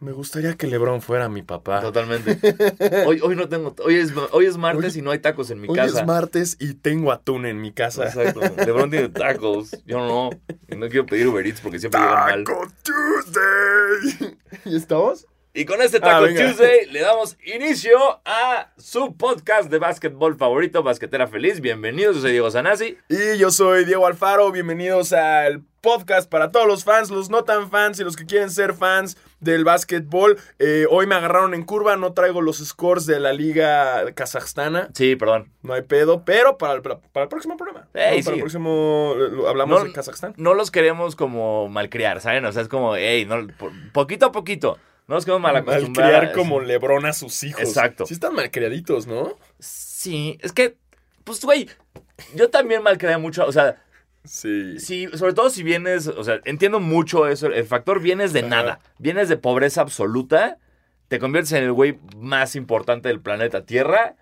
Me gustaría que LeBron fuera mi papá. Totalmente. Hoy, hoy no tengo. Hoy es, hoy es martes y no hay tacos en mi Hoy casa. es martes y tengo atún en mi casa. Exacto. LeBron tiene tacos. Yo no. Y no quiero pedir Uber Eats porque siempre llegan mal. Taco Tuesday. ¿Y estamos? Y con este Ah, Taco. Tuesday le damos inicio a su podcast de básquetbol favorito, Basquetera Feliz. Bienvenidos, yo soy Diego Sanasi. Y yo soy Diego Alfaro. Bienvenidos al podcast para todos los fans, los no tan fans y los que quieren ser fans del básquetbol. Eh, hoy me agarraron en curva. No traigo los scores de la liga kazajstana. Sí, perdón. No hay pedo, pero para el, para el próximo programa. Ey, ¿no? Para sí. el próximo eh, hablamos No- de Kazajstán. No los queremos como malcriar, ¿saben? O sea, es como, hey, no, po- poquito a poquito. No nos queremos mal. Malcriar como Lebron a sus hijos. Exacto. Sí están malcriaditos, ¿no? Sí, es que, pues, güey, yo también malcrié mucho, o sea, Sí. Sí, sobre todo si vienes, o sea, entiendo mucho eso, el factor vienes de nada, vienes de pobreza absoluta, te conviertes en el güey más importante del planeta Tierra,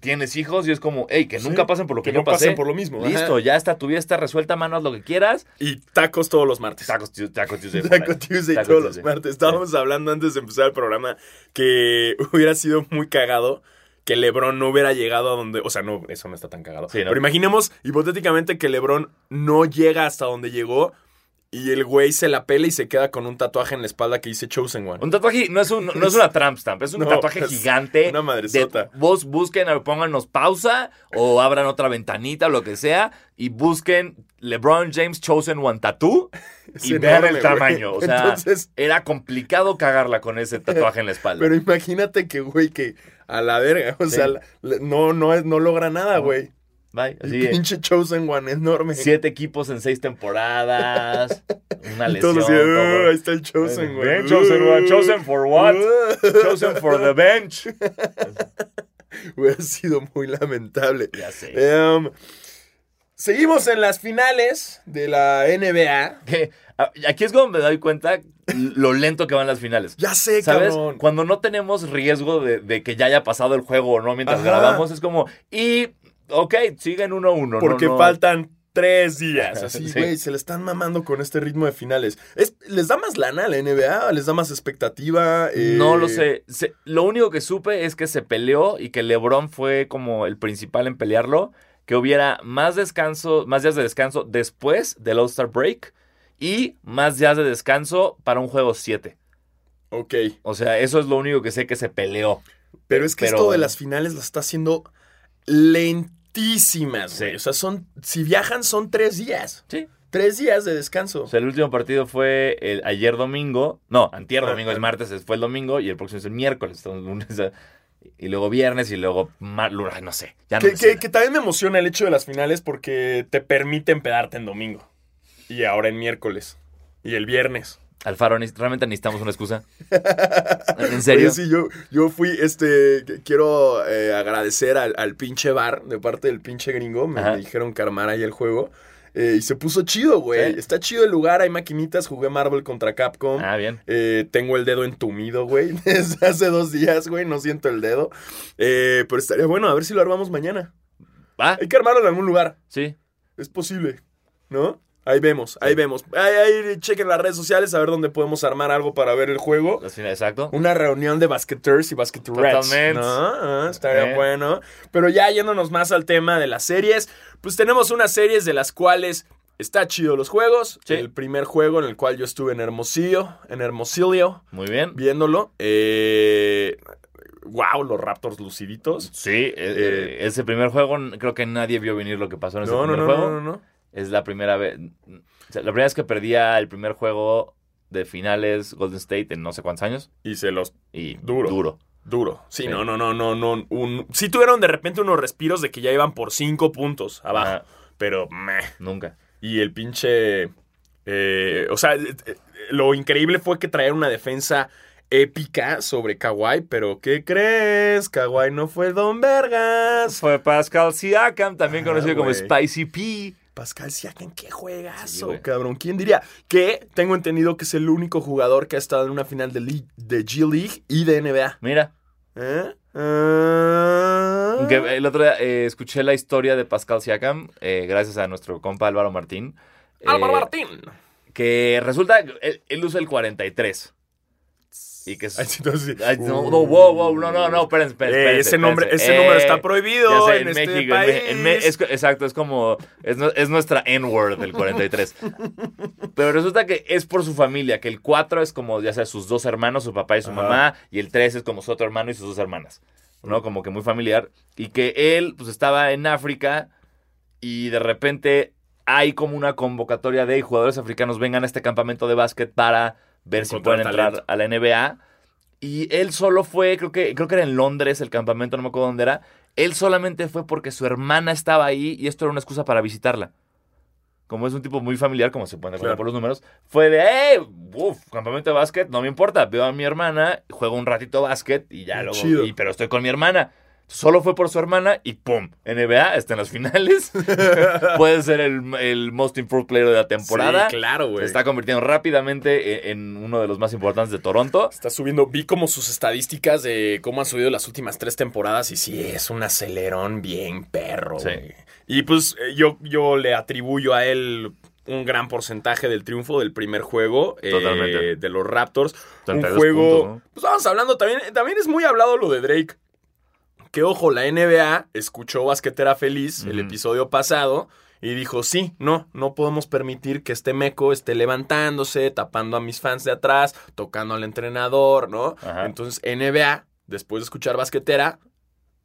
tienes hijos y es como, hey, que Sí, nunca pasen por lo que, que yo no pasé. pasen por lo mismo, ajá. Listo, ya está, tu vida está resuelta, manos lo que quieras. Y tacos todos los martes. Tacos, Tuesday, Taco Tuesday. Taco. Tuesday Taco todos Tuesday. los martes. Estábamos hablando antes de empezar el programa que hubiera sido muy cagado que LeBron no hubiera llegado a donde. O sea, no, eso no está tan cagado. Sí, ¿no? Pero imaginemos hipotéticamente que LeBron no llega hasta donde llegó y el güey se la pela y se queda con un tatuaje en la espalda que dice Chosen One. Un tatuaje no es, un, no es una tramp stamp, es un No, tatuaje es gigante. una madresota. de- vos busquen, o pónganos pausa o abran otra ventanita o lo que sea y busquen LeBron James Chosen One Tattoo y vean el güey. tamaño. O sea, Entonces- era complicado cagarla con ese tatuaje en la espalda. Pero imagínate que, güey, que a la verga. O Sí. sea, no, no, no logra nada, güey. Bye. El Así, pinche Chosen One enorme. siete equipos en seis temporadas. Una lesión. "Ah, ahí está el Chosen One. Bien, Chosen One. Chosen for what? Chosen for the bench. Hubiera sido muy lamentable. Ya sé. Em, seguimos en las finales de la NBA. Que, a- aquí es cuando me doy cuenta lo lento que van las finales. Ya sé, ¿Sabes? cabrón. Cuando no tenemos riesgo de, de que ya haya pasado el juego o no mientras Ajá. grabamos, es como, y, ok, siguen 1-1. no, Porque no. faltan tres días. Así, Sí. güey, se le están mamando con este ritmo de finales. Es- ¿Les da más lana a la NBA? ¿Les da más expectativa? Eh, No lo sé. Se- lo único que supe es que se peleó y que LeBron fue como el principal en pelearlo. Que hubiera más descanso, más días de descanso después del All-Star Break y más días de descanso para un juego 7. Ok. O sea, eso es lo único que sé que se peleó. Pero es que Pero- esto de las finales las está haciendo lentísimas, Sí. güey. O sea, son. Si viajan, son tres días. Sí. Tres días de descanso. O sea, el último partido fue el, ayer domingo. No, antier Ah, domingo es martes, fue el domingo y el próximo es el miércoles. entonces, lunes, y luego viernes y luego mar- no sé. Ya no Que, me sé. que- que también me emociona el hecho de las finales porque te permiten pedarte en domingo. Y ahora en miércoles. Y el viernes. Alfaro, realmente necesitamos una excusa. ¿En serio? Oye, sí, yo, yo fui, este, quiero eh, agradecer al, al pinche bar de parte del pinche gringo. Me, dijeron que armara ahí el juego. eh, y se puso chido, güey. Sí. Está chido el lugar, hay maquinitas. Jugué Marvel contra Capcom. Ah, bien. Eh, tengo el dedo entumido, güey. Desde hace dos días, güey. No siento el dedo. Eh, pero estaría bueno, a ver si lo armamos mañana. ¿Va? Hay que armarlo en algún lugar. Sí. Es posible, ¿no? Ahí vemos, ahí vemos. Ahí, ahí chequen las redes sociales a ver dónde podemos armar algo para ver el juego. Exacto. Una reunión de basketers y basketerettes. Totalmente. ¿no? Ah, estaría Eh. bueno. Pero ya yéndonos más al tema de las series, pues tenemos unas series de las cuales está chido los juegos. Sí. El primer juego en el cual yo estuve en Hermosillo, en Hermosillo, Muy bien. viéndolo. Eh, wow, los Raptors luciditos. Sí, eh, eh, ese primer juego creo que nadie vio venir lo que pasó en ese No, no, primer no, juego. no, no, no. Es la primera vez. o sea, la primera vez que perdía el primer juego de finales Golden State en no sé cuántos años. Y se los Y Duro. Duro. Duro. Sí, Sí. no, no, no, no, no. Un... Sí tuvieron de repente unos respiros de que ya iban por cinco puntos abajo. Ajá. Pero, meh. Nunca. Y el pinche... eh, o sea, eh, eh, lo increíble fue que traían una defensa épica sobre Kawhi, pero ¿qué crees? Kawhi no fue Don Vergas. Fue Pascal Siakam, también Ah, conocido como. Spicy P. Pascal Siakam, qué Sí, juegazo, güey. cabrón. ¿Quién diría? Que tengo entendido que es el único jugador que ha estado en una final de, League- de G League y de NBA. Mira, ¿Eh? Ah. que el otro día eh, escuché la historia de Pascal Siakam, eh, gracias a nuestro compa Álvaro Martín. Álvaro Eh, Martín. Que resulta que él, él usa el 43. Y que es- entonces. Ay, no, no, wow, wow, no, no, no, espérense, espérense, Eh, ese nombre, espérense. ese número Eh, está prohibido sé, en, este México, en país. En es- exacto, es como, es, es nuestra N-word del 43. Pero resulta que es por su familia, que el 4 es como, ya sea, sus dos hermanos, su papá y su Ajá. mamá, y el 3 es como su otro hermano y sus dos hermanas, ¿no? Como que muy familiar. Y que él, pues, estaba en África y de repente hay como una convocatoria de "Hey, jugadores africanos vengan a este campamento de básquet para ver si pueden entrar talento. a la NBA. Y él solo fue, creo que, creo que era en Londres el campamento, no me acuerdo dónde era. Él solamente fue porque su hermana estaba ahí y esto era una excusa para visitarla. Como es un tipo muy familiar, como se pueden dar cuenta Claro. por los números, fue de, ¡eh! Uf, campamento de básquet, no me importa. Veo a mi hermana, juego un ratito básquet y ya luego. Y- pero estoy con mi hermana. Solo fue por su hermana y ¡pum! NBA está en las finales. Puede ser el, el most improved player de la temporada. Sí, claro, güey. Está convirtiendo rápidamente en, en uno de los más importantes de Toronto. Está subiendo, vi como sus estadísticas de cómo han subido las últimas tres temporadas y sí, es un acelerón bien perro. Sí. güey. Y pues eh, yo, yo le atribuyo a él un gran porcentaje del triunfo del primer juego eh, de los Raptors. 32 un juego, puntos, ¿no? pues vamos hablando también, también es muy hablado lo de Drake. Que ojo, la NBA escuchó Basquetera Feliz el episodio pasado y dijo, sí, no, no podemos permitir que este meco esté levantándose, tapando a mis fans de atrás, tocando al entrenador, ¿no? Ajá. Entonces NBA, después de escuchar Basquetera,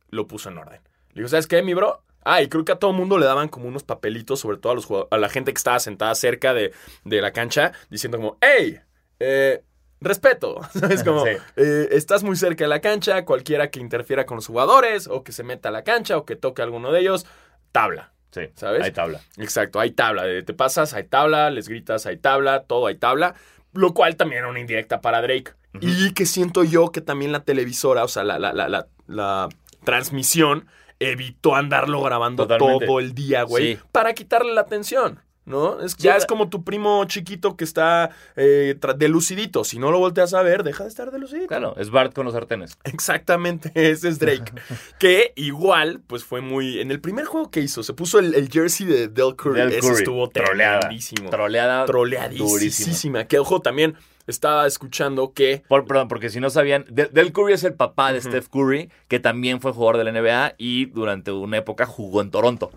lo puso en orden. Le digo, ¿sabes qué, mi bro? Ah, y creo que a todo mundo le daban como unos papelitos, sobre todo a, los a la gente que estaba sentada cerca de, de la cancha, diciendo como, hey, eh, respeto. ¿Sabes? Como, Sí. eh, estás muy cerca de la cancha, cualquiera que interfiera con los jugadores, o que se meta a la cancha, o que toque a alguno de ellos, tabla. Sí, ¿Sabes? Hay tabla. Exacto, hay tabla. Te pasas, hay tabla, les gritas, hay tabla, todo hay tabla. Lo cual también era una indirecta para Drake. Y que siento yo que también la televisora, o sea, la, la, la, la, la transmisión, evitó andarlo grabando Totalmente. todo el día, güey, Sí. para quitarle la atención. ¿No? Es, ya es como tu primo chiquito que está eh, delucidito. Si no lo volteas a ver, deja de estar delucidito. Claro, es Bart con los sartenes. Exactamente, ese es Drake. que igual, pues fue muy. En el primer juego que hizo, se puso el, el jersey de Del Curry. Del ese Curry. estuvo Troleada. Troleada. Troleadísima. Que ojo, también estaba escuchando que. Por- perdón, porque si no sabían, De- Del Curry es el papá de. Steph Curry, que también fue jugador de la NBA y durante una época jugó en Toronto.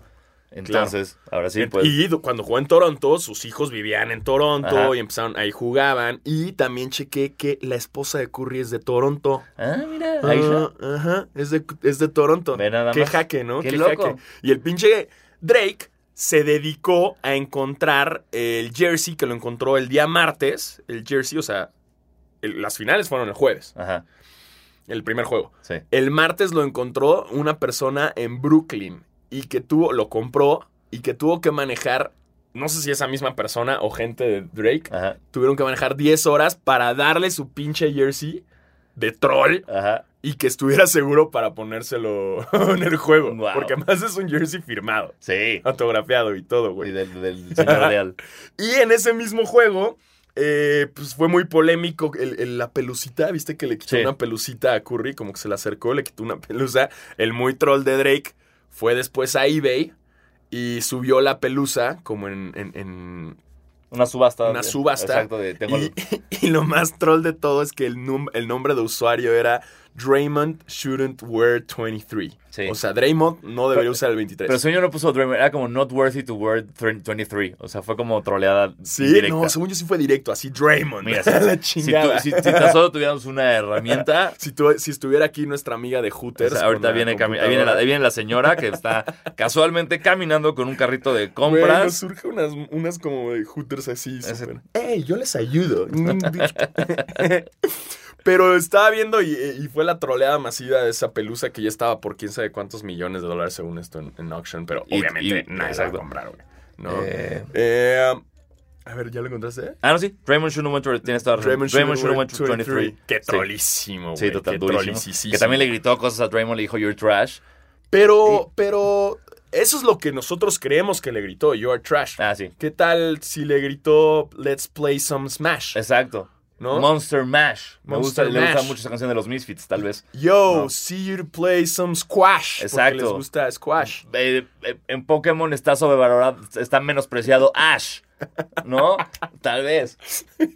Entonces, ahora sí, pues. y do- cuando jugó en Toronto, sus hijos vivían en Toronto Ajá. y empezaron, ahí jugaban. Y también chequé que la esposa de Curry es de Toronto. Ah, mira, ahí está. Ah, ajá, es de, es de Toronto. Ve nada Qué más. jaque, ¿no? Qué loco. jaque. Y el pinche Drake se dedicó a encontrar el jersey que lo encontró el día martes. El jersey, o sea, el- las finales fueron el jueves, Ajá, el primer juego. sí. El martes lo encontró una persona en Brooklyn y que tuvo, lo compró y que tuvo que manejar, no sé si esa misma persona o gente de Drake, Ajá, tuvieron que manejar 10 horas para darle su pinche jersey de troll ajá. y que estuviera seguro para ponérselo en el juego. Wow. Porque además es un jersey firmado, Sí. autografiado y todo, Y güey. del, del señor Real. Y en ese mismo juego, eh, pues fue muy polémico el- el- la pelucita. ¿Viste que le quitó Sí. una pelucita a Curry? Como que se le acercó, le quitó una pelusa. El muy troll de Drake fue después a eBay y subió la pelusa como en- en- en Una subasta. Una subasta. Exacto, de, tengo Y, y lo más troll de todo es que el, num- el nombre de usuario era Draymond shouldn't wear 23. Sí. O sea, Draymond no debería usar el 23. Pero sueño no puso Draymond, era como not worthy to wear 23. O sea, fue como troleada sí, directa. no, según yo sí fue directo, así Draymond. Mira, a la si, chingada. tú- si- si tan solo tuviéramos una herramienta. Si, tu- si estuviera aquí nuestra amiga de o Hooters. sea, ahorita viene, ahí, viene la, ahí viene la señora que está casualmente caminando con un carrito de Bueno, compras. surge unas, unas como de Hooters así. ¡Ey, yo les ayudo! Pero estaba viendo y, y fue la troleada masiva de esa pelusa que ya estaba por quién sabe cuántos millones de dólares según esto en, en auction. Pero Y- obviamente y- nadie la va a exacto. comprar, güey. ¿no? Eh. Eh, a ver, ¿ya lo encontraste? Ah, no, sí. Draymond shouldn't went to, tienes toda Draymond shouldn't shouldn't went to 23. Qué trolísimo, güey. Sí, total, durísimo. Que también le gritó cosas a Draymond, le dijo, you're trash. Pero, pero, eso es lo que nosotros creemos que le gritó, You're trash. Ah, sí. ¿Qué tal si le gritó Let's play some Smash? Exacto. ¿No? Monster Mash. Me Monster gusta, le gusta mucho esa canción de los Misfits, tal vez. Yo, No. see you play some squash. Porque Exacto. les gusta squash. Eh, eh, en Pokémon está sobrevalorado, está menospreciado Ash. ¿No? Tal vez.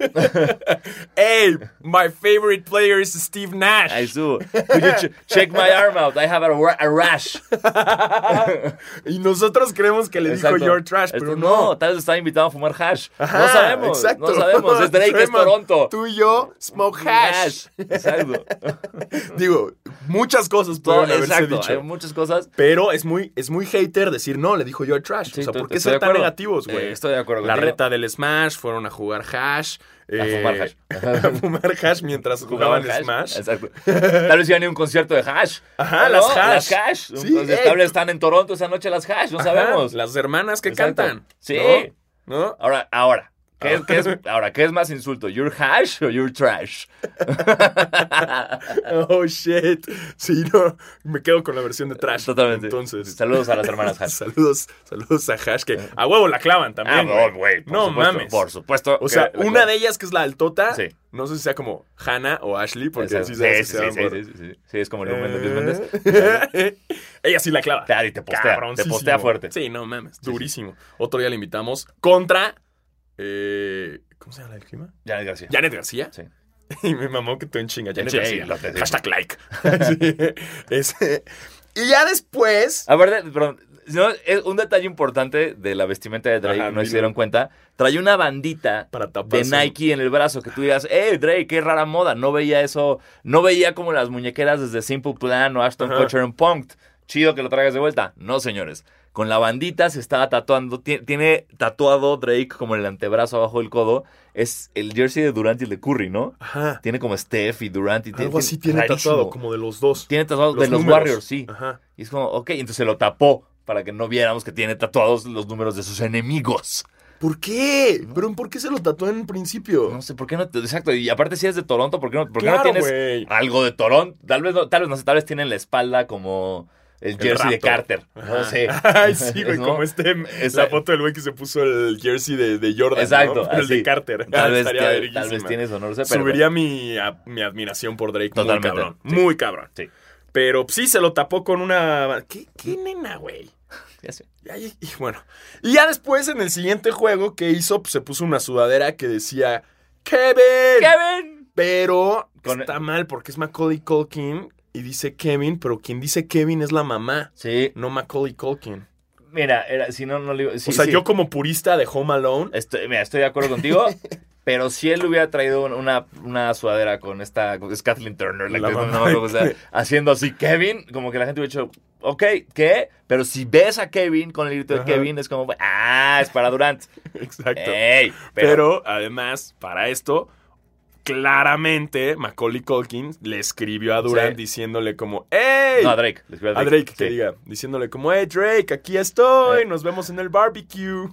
Hey, my favorite player is Steve Nash. Could you ch- check my arm out? I have a, ra- a rash. y nosotros creemos que le Exacto. dijo your trash, pero Esto- no. tal vez estaba invitado a fumar hash. Ajá, no sabemos. exacto. No sabemos. Es Drake, es Toronto. Tú y yo, smoke hash. Exacto. Digo, muchas cosas pueden haberse exacto. dicho. Hay muchas cosas. Pero es muy, es muy hater decir, no, le dijo yo trash. Sí, o sea, ¿por qué ser tan acuerdo. negativos, güey? Eh, estoy de acuerdo La reta del Smash, fueron a jugar hash. A eh, fumar hash. a fumar hash mientras jugaban hash. Smash. Exacto. Tal vez iban a a un concierto de hash. Ajá, ¿No? las hash. Las hash. Sí, ey. estables están en Toronto esa noche las hash. No Ajá, sabemos. Las hermanas que Exacto. cantan. Sí. ¿No? ¿No? Ahora, ahora. ¿Qué, es- qué es, ahora, ¿qué es más insulto? ¿Your hash o your trash? Oh, shit. Sí, no. Me quedo con la versión de trash. Totalmente. Entonces. Saludos a las hermanas hash. Saludos, saludos a Hash, que a huevo la clavan Ah, también. güey. por No supuesto, mames. Por supuesto. O sea, una de ellas que es la altota, Sí. no sé si sea como Hannah o Ashley, porque así Sí, se sí, sí, sí, sí, es como el Lumen de Luis Méndez. Eh, Ella sí la clava. Claro, y te postea. Te postea fuerte. Sí, no mames, durísimo. Otro día le invitamos contra. Eh, ¿Cómo se llama el clima? Janet García. Janet García. Sí. Y me mamó que tú en chinga. Janet Sí, García. lo te digo. Hashtag like. Sí. Y ya después. Aparte, perdón, no, es un detalle importante de la vestimenta de Drake, Ajá, no se dieron cuenta, trae una bandita Para de. Nike en el brazo, que tú digas, eh, Drake, qué rara moda, no veía eso, no veía como las muñequeras desde Simple Plan o Ashton. Kutcher en Punked, chido que lo traigas de vuelta, no señores, con la bandita se estaba tatuando, ti- tiene tatuado Drake como en el antebrazo abajo del codo, es el jersey de Durant y el de Curry, ¿no? Ajá. Tiene como Steph y Durant y tiene, Algo así tiene rarísimo. tatuado, como de los dos. Tiene tatuado Los de los. Warriors, sí. Ajá. Y es como, ok, entonces se lo tapó para que no viéramos que tiene tatuados los números de sus enemigos. ¿Por qué? ¿Pero por qué se lo tatuó en principio? No sé, ¿por qué no? Exacto, y aparte si es de Toronto, ¿por qué no, por qué Claro, no tienes algo de Toronto? Tal vez no, tal vez no sé, tal vez tienen la espalda como el jersey de. Carter. No sé. Ay, sí, güey, ¿No? como este, Esa- la foto del güey que se puso el jersey de, de Jordan, Exacto, el de Carter. Tal vez, Estaría tal, tal vez tienes sé, pero Subiría mi, a- mi admiración por Drake Totalmente, muy cabrón. sí. Muy cabrón. Sí, Pero sí se lo tapó con una... ¿Qué, qué nena, güey? ya sé. Y, bueno. Y ya después, en el siguiente juego que hizo, pues, se puso una sudadera que decía... ¡Kevin! ¡Kevin! Pero Con- está mal porque es Macaulay Culkin y dice Kevin, pero quien dice Kevin es la mamá, Sí, no Macaulay Culkin. mira, era, si no, no le digo. sí, o sea, sí. yo como purista de Home Alone, Estoy, mira, estoy de acuerdo contigo. Pero si él hubiera traído una, una sudadera con esta. Es Kathleen Turner, la La que- no mamá haciendo así Kevin, como que la gente hubiera dicho, ok, ¿qué? Pero si ves a Kevin con el grito de Ajá. Kevin, es como, ah, es para Durant. exacto. Ey, pero, pero, además, para esto, claramente Macaulay Culkin le escribió a Durant Sí. diciéndole como, ¡Hey! No, a Drake. le escribió A Drake, que diga, diciéndole como, ¡Hey Drake, aquí estoy! Eh. Nos vemos en el barbecue.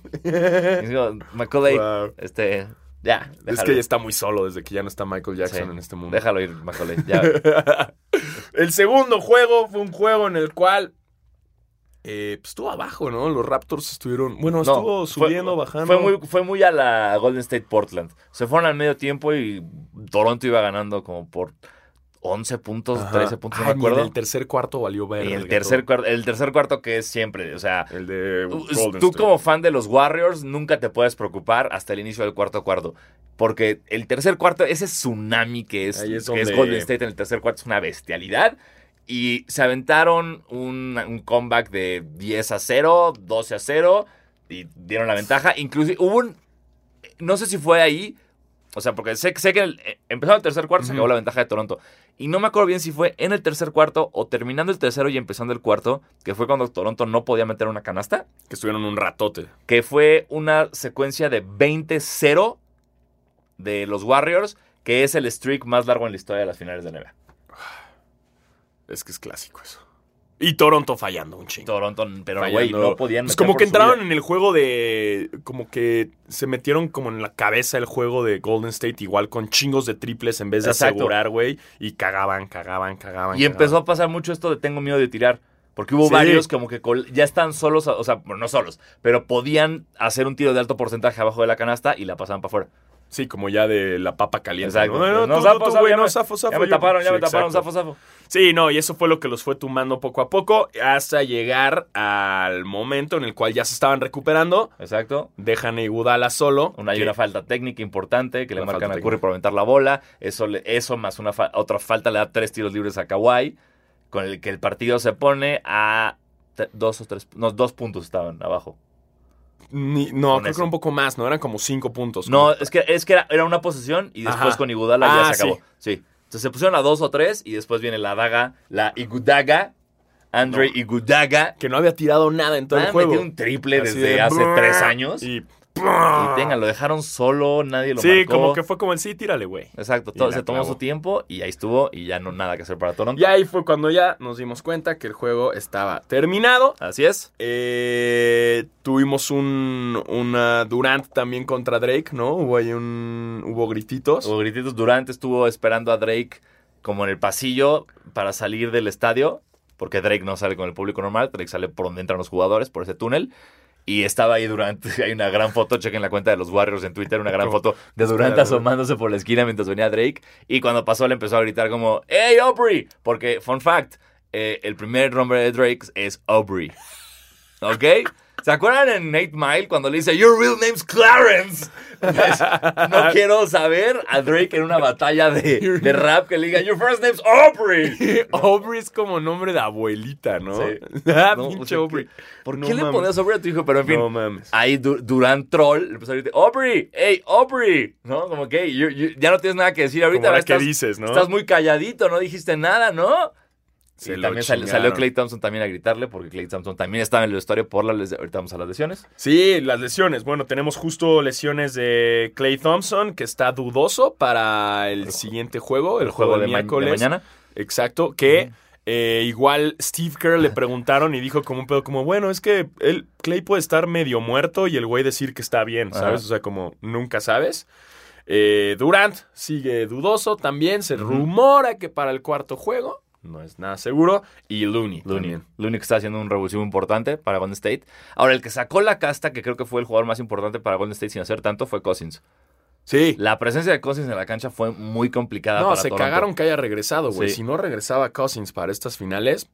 Macaulay, Wow. este, ya, Es que ya está muy solo desde que ya no está Michael Jackson Sí, en este mundo. Déjalo ir, Macaulay. Ya. el segundo juego fue un juego en el cual eh, pues, estuvo abajo, ¿no? Los Raptors estuvieron, bueno, No, estuvo fue- subiendo, bajando. Fue muy, fue muy a la Golden State Portland. Se fueron al medio tiempo y Toronto iba ganando como por 11 puntos, Ajá. 13 puntos, no Ay, me acuerdo. En el tercer cuarto valió ver. Y el tercer, cuarto, el tercer cuarto que es siempre, o sea, El de tú, Golden tú State. como fan de los Warriors nunca te puedes preocupar hasta el inicio del cuarto cuarto. Porque el tercer cuarto, ese tsunami que es, Ahí es que es donde- Golden State en el tercer cuarto es una bestialidad. Y se aventaron un, un comeback de 10 a 0, 12 a 0 y dieron la ventaja. Inclusive hubo un... No sé si fue ahí, o sea, porque sé, sé que el, eh, empezó el tercer cuarto, se acabó la ventaja de Toronto. Y no me acuerdo bien si fue en el tercer cuarto o terminando el tercero y empezando el cuarto, que fue cuando Toronto no podía meter una canasta, Que estuvieron un ratote. que fue una secuencia de 20-0 de los Warriors, que es el streak más largo en la historia de las finales de NBA. Es que es clásico eso. Y Toronto fallando un chingo. Toronto, pero güey, no podían Pues como que entraron en el juego de. Como que se metieron como en la cabeza el juego de Golden State, igual con chingos de triples en vez de Exacto. asegurar, güey. Y cagaban, cagaban, cagaban. Y empezó a pasar mucho esto de tengo miedo de tirar. Porque hubo Sí. varios como que ya están solos, o sea, bueno, no solos, pero podían hacer un tiro de alto porcentaje abajo de la canasta y la pasaban para afuera. Sí, como ya de la papa caliente. Exacto. No, no, No, zafo, no, me- zafo, zafo, Ya me taparon, ya me taparon, zafo, zafo. Sí, no, y eso fue lo que los fue tumbando poco a poco hasta llegar al momento en el cual ya se estaban recuperando. Exacto. Dejan a Iguodala solo. Una, hay una falta técnica importante que le marcan a Curry por aventar la bola. Eso, eso más una otra falta le da tres tiros libres a Kawhi. Con el que el partido se pone a dos o tres. No, dos puntos estaban abajo. Ni- no, creo que era un poco más, ¿no? Eran como cinco puntos. No, como- es que, es que era, era una posesión y después Ajá. con Igudala Ah, ya se acabó. sí. Sí. Entonces se pusieron a dos o tres y después viene la daga, la Igudaga. Andre No. Igudaga. que no había tirado nada en todo Ah, el juego. metió un triple Así desde de hace tres años. Y, Y tenga, lo dejaron solo, nadie lo sí, marcó. como que fue como el sí, tírale, güey. Exacto, todo, se tomó su tiempo y ahí estuvo y ya no nada que hacer para Toronto. Y ahí fue cuando ya nos dimos cuenta que el juego estaba terminado. Así es. Eh, tuvimos un una Durant también contra Drake, ¿no? Hubo ahí un hubo grititos. Hubo grititos. Durant estuvo esperando a Drake como en el pasillo para salir del estadio, porque Drake no sale con el público normal, Drake sale por donde entran los jugadores, por ese túnel. Y estaba ahí Durant, hay una gran foto, chequen la cuenta de los Warriors en Twitter, una gran Como- foto de Durant Espera, asomándose por la esquina mientras venía Drake. Y cuando pasó le empezó a gritar como, ¡Hey, Aubrey! Porque, fun fact, eh, el primer nombre de Drake es Aubrey. ¿Ok? ¿Se acuerdan en Nate Mile cuando le dice, Your real name's Clarence? Pues, no quiero saber a Drake en una batalla de, de rap que le diga, Your first name's Aubrey. Aubrey es como nombre de abuelita, ¿no? Sí. ah, No, pinche o sea, Aubrey. ¿Por No qué le ponías Aubrey a tu hijo? Pero en fin, No mames. ahí Du- Durant Troll le empezó a gritar, Aubrey, hey, Aubrey. ¿No? Como que you- you- ya no tienes nada que decir ahorita. Como ahora estás, que dices, ¿no? Estás muy calladito, no dijiste nada, ¿no? Se y también sal- salió Clay Thompson también a gritarle, porque Clay Thompson también estaba en el vestuario por la les- Ahorita vamos a las lesiones. Sí, las lesiones. Bueno, tenemos justo lesiones de Clay Thompson, que está dudoso para el siguiente juego, el, juego, de, de ma- de mañana. Exacto, que eh, igual Steve Kerr le preguntaron y dijo como un pedo como, bueno, es que él, Clay puede estar medio muerto y el güey decir que está bien, ¿sabes? Ajá. O sea, como nunca sabes. Eh, Durant sigue dudoso también, se rumora que para el cuarto juego, no es nada seguro, y Looney. Looney. también. Looney que está haciendo un revulsivo importante para Golden State. Ahora, el que sacó la casta, que creo que fue el jugador más importante para Golden State sin hacer tanto, fue Cousins. Sí. La presencia de Cousins en la cancha fue muy complicada No, para se Toronto. cagaron que haya regresado, güey. Sí. Si no regresaba Cousins para estas finales,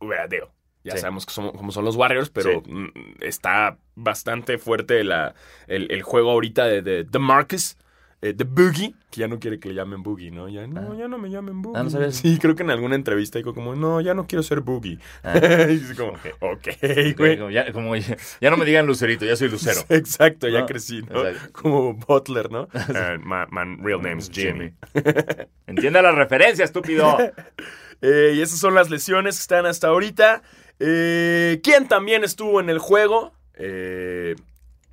hubiera, digo, ya Sí. sabemos que cómo son los Warriors, pero Sí. mm, está bastante fuerte la, el, el juego ahorita de, de, de Marcus, eh, de Boogie, que ya no quiere que le llamen Boogie, ¿no? Ya no, Ah. ya no me llamen Boogie. Ah, ¿no sabías? Sí, creo que en alguna entrevista dijo como, no, ya no quiero ser Boogie. Ah. y es como, ok, güey. Como ya, como ya- ya no me digan Lucerito, ya soy Lucero. Exacto, ya crecí, ¿no? exacto. Como Butler, ¿no? Uh, my, my real name is Jimmy. Entiende la referencia, estúpido. Eh, y esas son las lesiones que están hasta ahorita. Eh, ¿Quién también estuvo en el juego? Eh,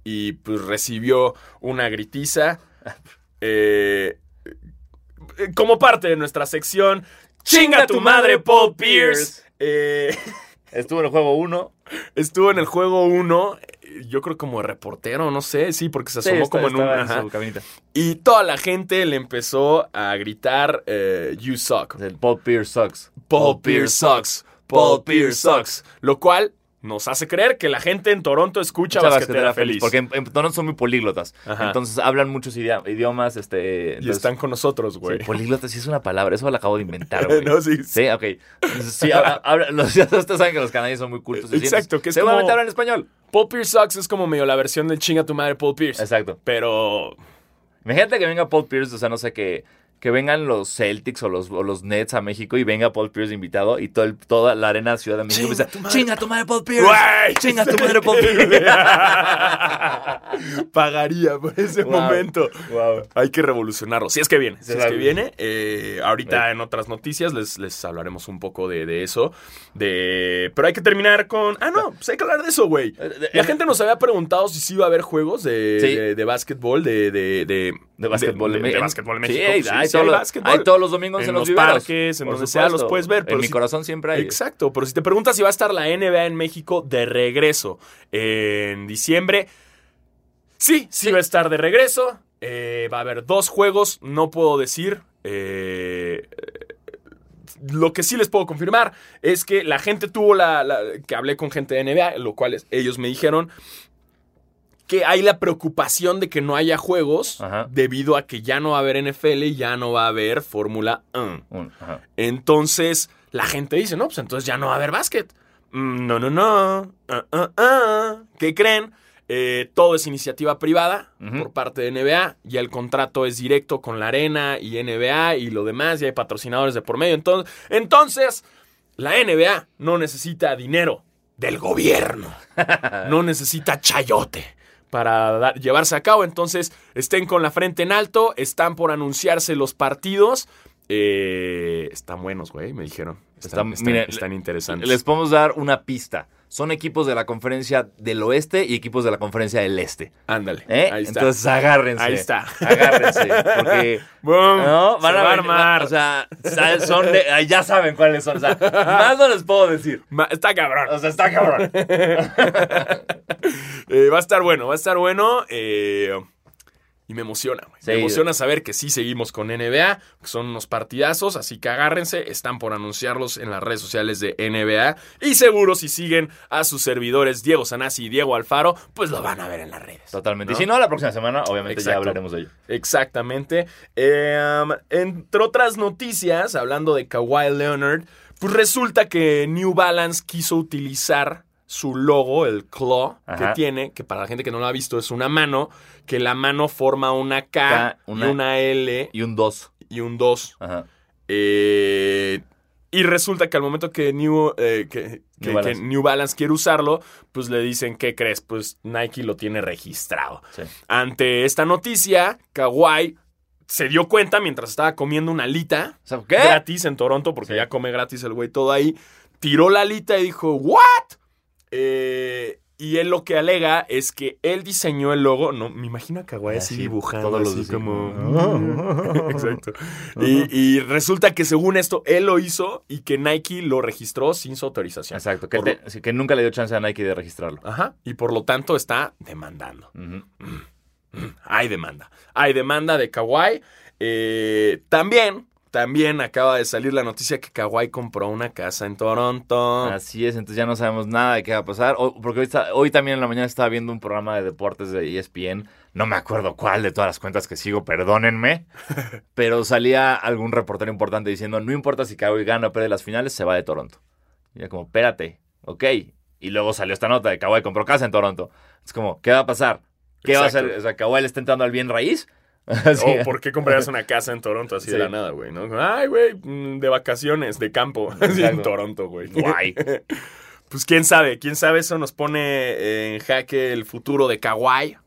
y pues recibió una gritiza. Eh, como parte de nuestra sección. ¡Chinga tu madre, Paul Pierce! Eh, Estuvo en el juego 1. estuvo en el juego 1. Yo creo como reportero, no sé, sí, porque se asomó como en un. ajá. su cabinita. Y toda la gente le empezó a gritar: eh, You suck. El Paul Pierce sucks. Paul Pierce sucks. Paul Pierce sucks. Lo cual nos hace creer que la gente en Toronto escucha Mucha basquetera feliz. Porque en, en Toronto son muy políglotas. Ajá. Entonces hablan muchos idiomas. Este, y están con nosotros, Sí, güey. políglota sí es una palabra. Eso lo acabo de inventar, güey. no, sí. Sí, ok. Entonces, sí, habla- habla- los, ustedes saben que los canadienses son muy cultos. Exacto, sí, que es Seguramente como- hablan español. Paul Pierce sucks es como medio la versión del chinga tu madre Paul Pierce. Exacto. Pero Imagínate que venga Paul Pierce, o sea, no sé qué. Que vengan los Celtics o los, o los Nets a México y venga Paul Pierce invitado y todo el- toda la arena Ciudad de México empieza, tu madre". ¡Chinga tu madre Paul Pierce! ¡Chinga tu madre Paul Pierce! pagaría por ese Wow. momento. Wow. Hay que revolucionarlo. Si es que viene, si es que viene. Eh, ahorita en otras noticias les, les hablaremos un poco de, de eso. De... Pero hay que terminar con. Ah, no, pues hay que hablar de eso, güey. Eh, La gente nos había preguntado si sí iba a haber juegos de, Sí. de, de básquetbol, de, de, de, De básquetbol de, en de México. en Sí, México. Sí, hay todos los domingos en, En los, parques, en donde sea, los puedes ver, pero En mi corazón siempre hay. Exacto, pero si te preguntas si va a estar la NBA en México de regreso en diciembre, sí, sí, Sí. va a estar de regreso. Eh, va a haber dos juegos, no puedo decir. eh, lo que sí les puedo confirmar es que la gente tuvo la, la- que hablé con gente de NBA, lo cual ellos me dijeron que hay la preocupación de que no haya juegos Ajá. debido a que ya no va a haber NFL y ya no va a haber Fórmula 1. Un- ajá. Entonces, la gente dice, no, pues entonces ya no va a haber básquet. Mm, No, no, no. Ah, ah, ah. ¿Qué creen? Eh, todo es iniciativa privada por parte de NBA. Ya el contrato es directo con la arena y NBA y lo demás. Ya hay patrocinadores de por medio. Entonces, entonces la NBA no necesita dinero del gobierno. No necesita chayote para dar- llevarse a cabo. Entonces, estén con la frente en alto. Están por anunciarse los partidos. Eh, están buenos, güey, me dijeron. Están, Están- están- miren, están interesantes. Les podemos dar una pista. Son equipos de la conferencia del oeste y equipos de la conferencia del este. Ándale. ¿eh? Ahí está. Entonces agárrense. Ahí está. Agárrense. Porque. Boom, No, van se a, va a venir- armar. O sea, son de- ya saben cuáles son. O sea, más no les puedo decir. Está cabrón. O sea, está cabrón. Eh, va a estar bueno, va a estar bueno. eh, y me emociona, güey. Sí. Me emociona saber que sí seguimos con NBA, que son unos partidazos, así que agárrense. Están por anunciarlos en las redes sociales de NBA. Y seguro si siguen a sus servidores Diego Sanasi y Diego Alfaro, pues lo van a ver en las redes. Totalmente. ¿no? Y si no, la próxima semana, obviamente, ya hablaremos de ello. Exactamente. Eh, um, entre otras noticias, hablando de Kawhi Leonard, pues resulta que New Balance quiso utilizar su logo, el claw Ajá. que tiene, que para la gente que no lo ha visto es una mano, que la mano forma una K, K, y una- una L Y un 2. y un 2. Ajá. Eh, y resulta que al momento que New, eh, que, Balance. que New Balance quiere usarlo, pues le dicen, ¿qué crees? Pues Nike lo tiene registrado. Sí. Ante esta noticia, Kawhi se dio cuenta mientras estaba comiendo una alita gratis en Toronto, porque Sí. ya come gratis el güey todo ahí. Tiró la alita y dijo, ¿What? Eh, y él lo que alega es que él diseñó el logo. No, me imagino a Kawhi Ah, así sí, dibujando, todos los así como. Exacto. Y, y resulta que según esto, él lo hizo y que Nike lo registró sin su autorización. Exacto. Que, te- nunca le dio chance a Nike de registrarlo. Ajá. Y por lo tanto está demandando. Ujú. Hay demanda. Hay demanda de Kawhi. Eh, también, también acaba de salir la noticia que Kawhi compró una casa en Toronto. Así es, entonces ya no sabemos nada de qué va a pasar. O- porque hoy, está- hoy también en la mañana estaba viendo un programa de deportes de ESPN. No me acuerdo cuál de todas las cuentas que sigo, perdónenme. pero salía algún reportero importante diciendo: No importa si Kawhi gana o pierde las finales, se va de Toronto. Y yo, como, espérate, ok. Y luego salió esta nota de Kawhi compró casa en Toronto. Es como, ¿qué va a pasar? ¿Qué va a hacer? O sea, Kawhi le está entrando al bien raíz. O por qué comprarías una casa en Toronto así de Sí. la nada, güey, ¿no? Ay, güey, mm, de vacaciones, de campo, así en. Toronto, güey. Guay. Pues quién sabe, quién sabe, eso nos pone en jaque el futuro de Kawhi.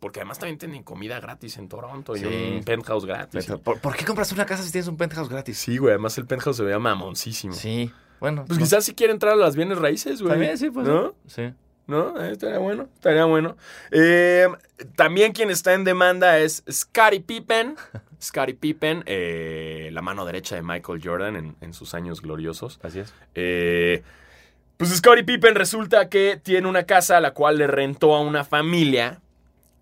Porque además también tienen comida gratis en Toronto y un penthouse gratis. ¿Por, por qué compras una casa si tienes un penthouse gratis? Sí, güey, además el penthouse se veía mamoncísimo. Sí, bueno. Pues no- quizás si quiere entrar a las bienes raíces, güey. También sí, pues. ¿No? Sí. ¿No? Eh, estaría bueno, estaría bueno. Eh, también quien está en demanda es Scottie Pippen. Scottie Pippen, eh, la mano derecha de Michael Jordan en, en sus años gloriosos. Así es. Eh, pues Scottie Pippen resulta que tiene una casa a la cual le rentó a una familia.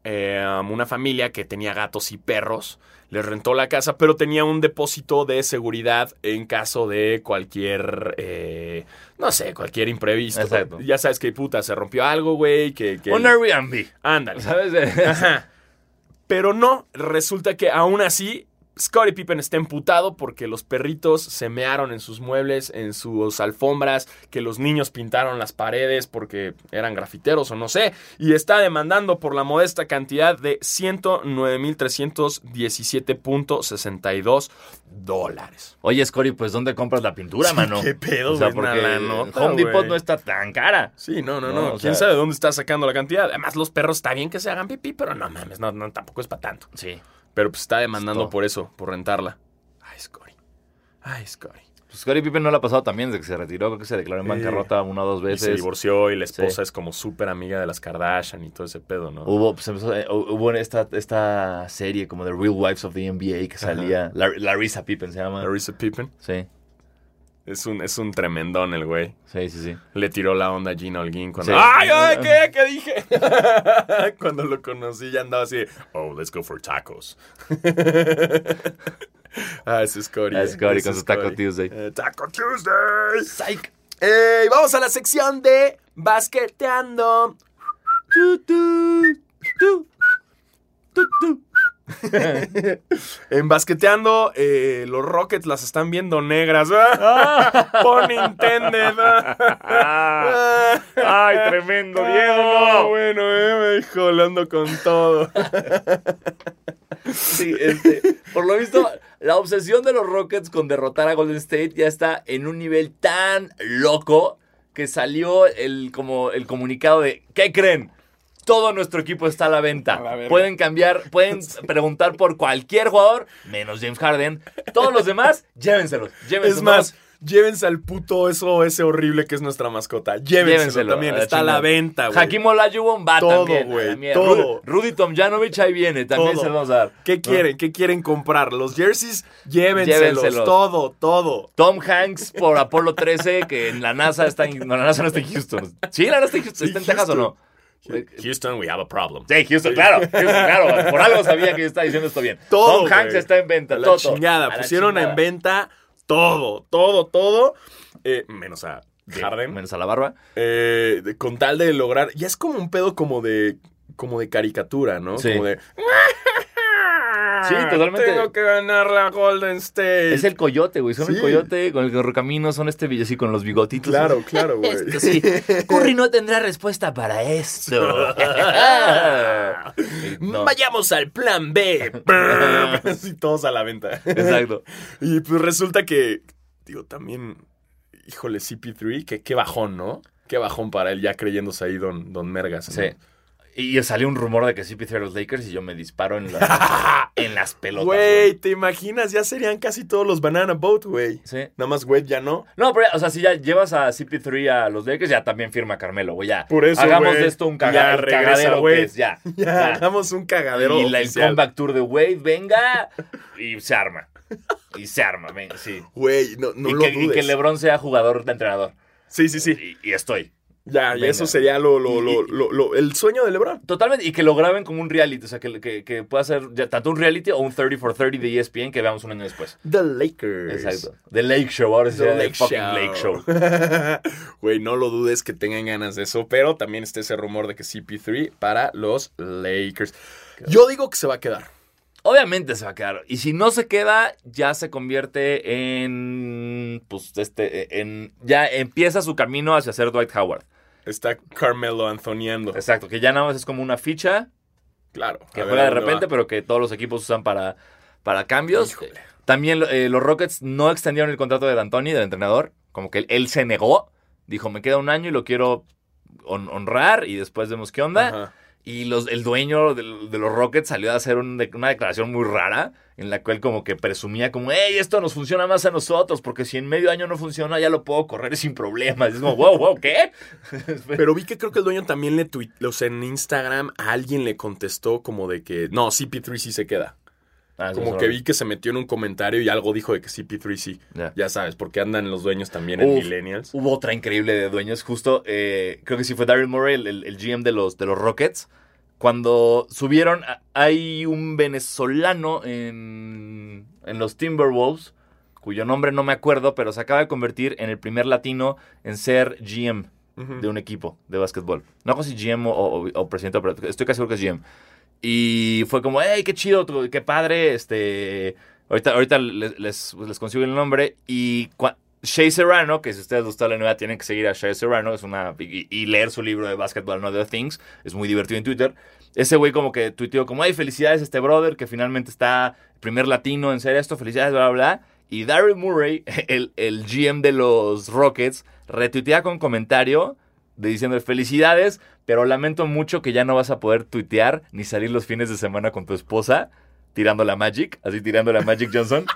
Eh, una familia que tenía gatos y perros. Le rentó la casa, pero tenía un depósito de seguridad en caso de cualquier, eh, no sé, cualquier imprevisto. Exacto. Ya sabes que puta, se rompió algo, güey, que... que Un Airbnb. Ándale. ¿Sabes? Ajá. Pero no, resulta que aún así, Scottie Pippen está emputado porque los perritos se mearon en sus muebles, en sus alfombras, que los niños pintaron las paredes porque eran grafiteros o no sé, y está demandando por la modesta cantidad de 109.317.62 dólares. Oye, Scotty, pues ¿dónde compras la pintura, mano? ¿Qué pedo, O sea, porque lanota, Home Depot no está tan cara. Sí, no, no, No, ¿Quién sea- sabe de dónde está sacando la cantidad? Además, los perros está bien que se hagan pipí, pero no mames, no, no tampoco es para tanto. Sí. Pero pues está demandando Esto. por eso, por rentarla. Ay, Scotty. Ay, Scotty. Pues Scottie Pippen no le ha pasado también desde que se retiró. Creo que se declaró en bancarrota una o dos Y se veces. divorció y la esposa Sí. es como súper amiga de las Kardashian y todo ese pedo, ¿no? Hubo, pues, empezó- eh, hubo esta, esta serie como The Real Wives of the NBA que salía. Lar- Larissa Pippen se llama. Larissa Pippen. Sí, Es un, es un tremendón el güey. sí, sí, sí. Le tiró la onda a Gina Holguín cuando... Sí. ¡Ay, ay! ¿Qué? ¿Qué dije? cuando lo conocí ya andaba así Oh, let's go for tacos. ah, ese es Scotty. Ah, eh. Scotty Ese con es su Taco Scotty. Tuesday. Eh, Taco Tuesday. Psych. Eh, vamos a la sección de basqueteando. Tu, tu, tu, tu, tu. En basqueteando, eh, los Rockets las están viendo negras. ¡Ah! Por Nintendo. ¡Ah! Ay, tremendo, Diego. Ah, no. bueno, eh, hablando con todo. Sí, este, por lo visto, la obsesión de los Rockets con derrotar a Golden State ya está en un nivel tan loco que salió el, como el comunicado de ¿qué creen? Todo nuestro equipo está a la venta. A la verga. pueden cambiar, pueden preguntar por cualquier jugador, menos James Harden. Todos los demás, llévenselos. llévenselos. Es más, llévense al puto eso, ese horrible que es nuestra mascota. Llévenselo, Llévenselo, también. a Está a la venta, güey. Hakim Olajuwon va Todo, también. mierda. todo. Rudy, Rudy Tomjanovich ahí viene, también Todo. se lo vamos a dar. ¿Qué quieren? ¿Qué quieren comprar? Los jerseys, llévenselos. Llévenselos. Todo, todo. Tom Hanks por Apolo 13, que en la NASA está en, no, la NASA no está en Houston. ¿Sí, la NASA está en Houston? ¿Está en Texas o no? Houston, we have a problem. Sí, Houston, claro, Houston, claro. Por algo sabía que yo estaba diciendo esto bien. Todo, Tom Hanks está en venta, A la todo. chingada. A la Pusieron chingada. en venta todo, todo, todo. Eh, menos a Harden. Menos a la barba. Eh, de- con tal de lograr. Ya es como un pedo como de. Como de caricatura, ¿no? Sí. Como de. Sí, totalmente. Tengo que ganar la Golden State. Es el coyote, güey. Son el coyote con el correcamino, son este así con los bigotitos. Claro, claro, güey. Esto sí. Curry no tendrá respuesta para esto. No. Vayamos al plan B. Así todos a la venta. Exacto. Y pues resulta que. Digo, también. Híjole, CP3, que qué bajón, ¿no? Qué bajón para él ya creyéndose ahí Don, don Mergas. ¿no? Sí. Y salió un rumor de que CP3 a los Lakers y yo me disparo en, la- en las pelotas. Güey, ¿te imaginas? Ya serían casi todos los Banana Boat, güey. Sí. Nada más, güey, ya no. No, pero, ya, o sea, si ya llevas a CP3 a los Lakers, ya también firma Carmelo, güey, ya. Por eso, Hagamos de esto un Ya caga- regresa, cagadero, güey. ya. Ya, ya. hagamos un cagadero. Y la- el comeback tour de Wade, venga, y se arma. Y se arma, venga, sí. Güey, no, no y, lo que, y dudes. que LeBron sea jugador de entrenador. Sí, sí, sí. Y, y estoy. Ya, y Venga. eso sería lo, lo, lo, lo- el sueño de LeBron. Totalmente, y que lo graben como un reality, o sea, que, que, que pueda ser ya tanto un reality o un 30 for 30 de ESPN que veamos un año después. The Lakers. Exacto. The Lake Show, ahora sí The fucking. Lake Show. Güey, no lo dudes que tengan ganas de eso, pero también está ese rumor de que CP3 para los Lakers. Yo digo que se va a quedar. Obviamente se va a quedar. Y si no se queda, ya se convierte en. Pues este. En, ya empieza su camino hacia ser Dwight Howard. Está Carmelo Antoniando. Exacto. Que ya nada más es como una ficha Claro. que juega de repente, va. pero que todos los equipos usan para, para cambios. Híjole. También eh, los Rockets no extendieron el contrato de D'Antoni, del entrenador. Como que él, él se negó. Dijo, me queda un año y lo quiero hon- honrar y después vemos qué onda. Ajá. Y los, el dueño de, de los Rockets salió a hacer una declaración muy rara en la cual como que presumía como, hey, esto nos funciona más a nosotros porque si en medio año no funciona ya lo puedo correr sin problemas. Es como, wow, wow, ¿qué? Pero vi que creo que el dueño también le tuiteó, o en Instagram a alguien le contestó como de que, no, CP3 sí se queda. Ah, Como que vi que se metió en un comentario y algo dijo de que CP3 sí. Ya. Ya sabes, porque andan los dueños también en. Millennials. Hubo otra increíble de dueños, justo, eh, creo que sí fue Daryl Morey, el, el- el GM de los, de los Rockets. Cuando subieron, a- hay un venezolano en, en los Timberwolves, cuyo nombre no me acuerdo, pero se acaba de convertir en el primer latino en ser GM de un equipo de básquetbol. No sé si GM o, o- o presidente, pero estoy casi seguro que es GM. Y fue como, hey, qué chido, qué padre, este... Ahorita, ahorita les, les, les consigo el nombre. Y Shea Serrano, que si ustedes gustan la nueva, tienen que seguir a Shea Serrano. Es una, y, y leer su libro de Basketball, No The Things. Es muy divertido en Twitter. Ese güey como que tuiteó como, hey, felicidades a este brother que finalmente está primer latino en ser esto. Felicidades, bla, bla, bla. Y Daryl Murray, el, el GM de los Rockets, retuitea con comentario de diciendo felicidades, pero lamento mucho que ya no vas a poder tuitear ni salir los fines de semana con tu esposa tirando la Magic, así tirando la Magic Johnson.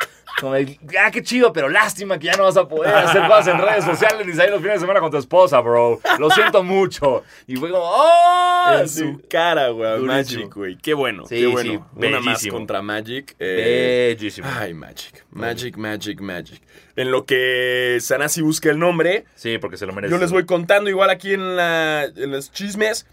Como de, ah, qué chido, pero lástima que ya no vas a poder hacer cosas en redes sociales ni salir los fines de semana con tu esposa, bro. Lo siento mucho. Y fue como, ¡oh! En Sí. su cara, güey. Magic, güey. Qué bueno, Sí, qué bueno. sí, Una más contra Magic. eh, Bellísimo. Ay, Magic. Magic, Magic, Magic. En lo que Sanasi busca el nombre, Sí, porque se lo merece. yo les voy contando igual aquí en, la, en los chismes.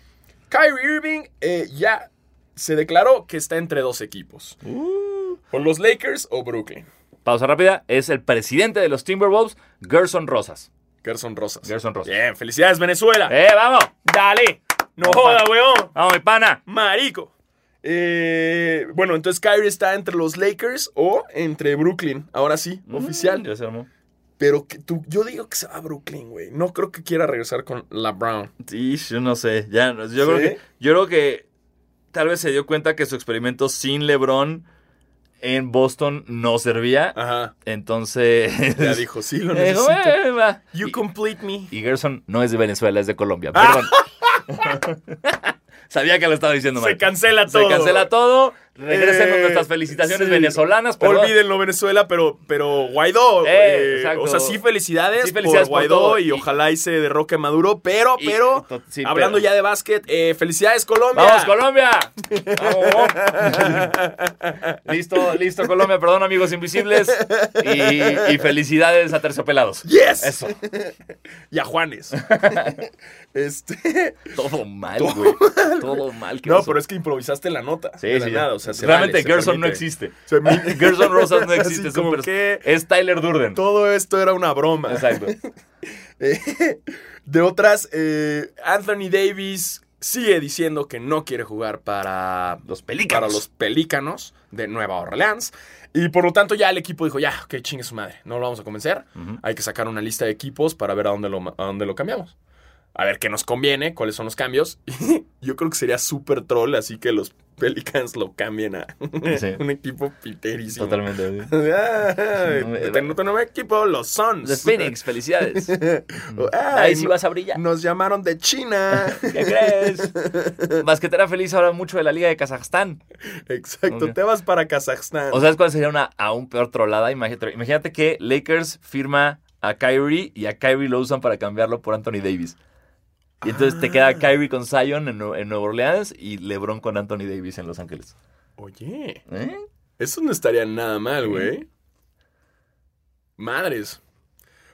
Kyrie Irving eh, ya se declaró que está entre dos equipos. Uh. O los Lakers o Brooklyn. Pausa rápida. Es el presidente de los Timberwolves, Gerson Rosas. Gerson Rosas. Gerson Rosas. Bien, felicidades, Venezuela. ¡Eh, vamos! Dale. No joda, weón. ¡Vamos, mi pana! Marico. Eh, bueno, entonces Kyrie está entre los Lakers o entre Brooklyn. Ahora sí, oficial. Mm, Ya se armó. Pero que tú, yo digo que se va a Brooklyn, güey. No creo que quiera regresar con LeBron. Sí, yo no sé. Ya, yo, ¿Sí? creo que, yo creo que tal vez se dio cuenta que su experimento sin LeBron en Boston no servía. Ajá. Entonces. Ya dijo, sí, lo necesito. eh, va. You Y- complete me. Y Gerson no es de Venezuela, es de Colombia. Ah. Perdón. Sabía que lo estaba diciendo mal. Se cancela Se todo. cancela todo. Regresen con Eh, nuestras felicitaciones sí. venezolanas. Perdón. Olvídenlo, Venezuela, pero, pero Guaidó. Eh, eh, o sea, sí, felicidades, Sí, felicidades por por Guaidó todo. y, Y- ojalá y se derroque Maduro. Pero, Y- pero, to- sí, hablando pero- ya de básquet, eh, felicidades, Colombia. ¡Vamos, Colombia! ¡Vamos! listo, listo, Colombia. Perdón, amigos invisibles. Y, y felicidades a Terciopelados. ¡Yes! Eso. Y a Juanes. este. Todo mal, güey. Todo mal. No, pero es que improvisaste la nota. Sí, de la nada, o sea, se Realmente vale, Gerson no existe. Se me- Gerson Rosas no existe. Es, que es Tyler Durden. todo esto era una broma. Exacto. Eh, de otras, eh, Anthony Davis sigue diciendo que no quiere jugar para Los pelícanos. para los Pelícanos de Nueva Orleans. Y por lo tanto ya el equipo dijo, ya, que chingue su madre, no lo vamos a convencer. Hay que sacar una lista de equipos para ver a dónde lo, a dónde lo cambiamos. A ver qué nos conviene, cuáles son los cambios. Yo creo que sería súper troll, así que los Pelicans lo cambien a Sí. un equipo piterísimo. Totalmente. Ay, tengo otro nuevo equipo, los Suns. The Phoenix, felicidades. Ahí sí vas a brillar. Nos llamaron de China. ¿Qué crees? Basquetera feliz habla mucho de la Liga de Kazajstán. Exacto, te vas para Kazajstán. ¿O sabes cuál sería una aún peor trolada? Imagínate, imagínate que Lakers firma a Kyrie y a Kyrie lo usan para cambiarlo por Anthony Davis. Y entonces te queda Kyrie con Zion en, en Nueva Orleans y LeBron con Anthony Davis en Los Ángeles. Oye, ¿Eh? eso no estaría nada mal, güey. Madres.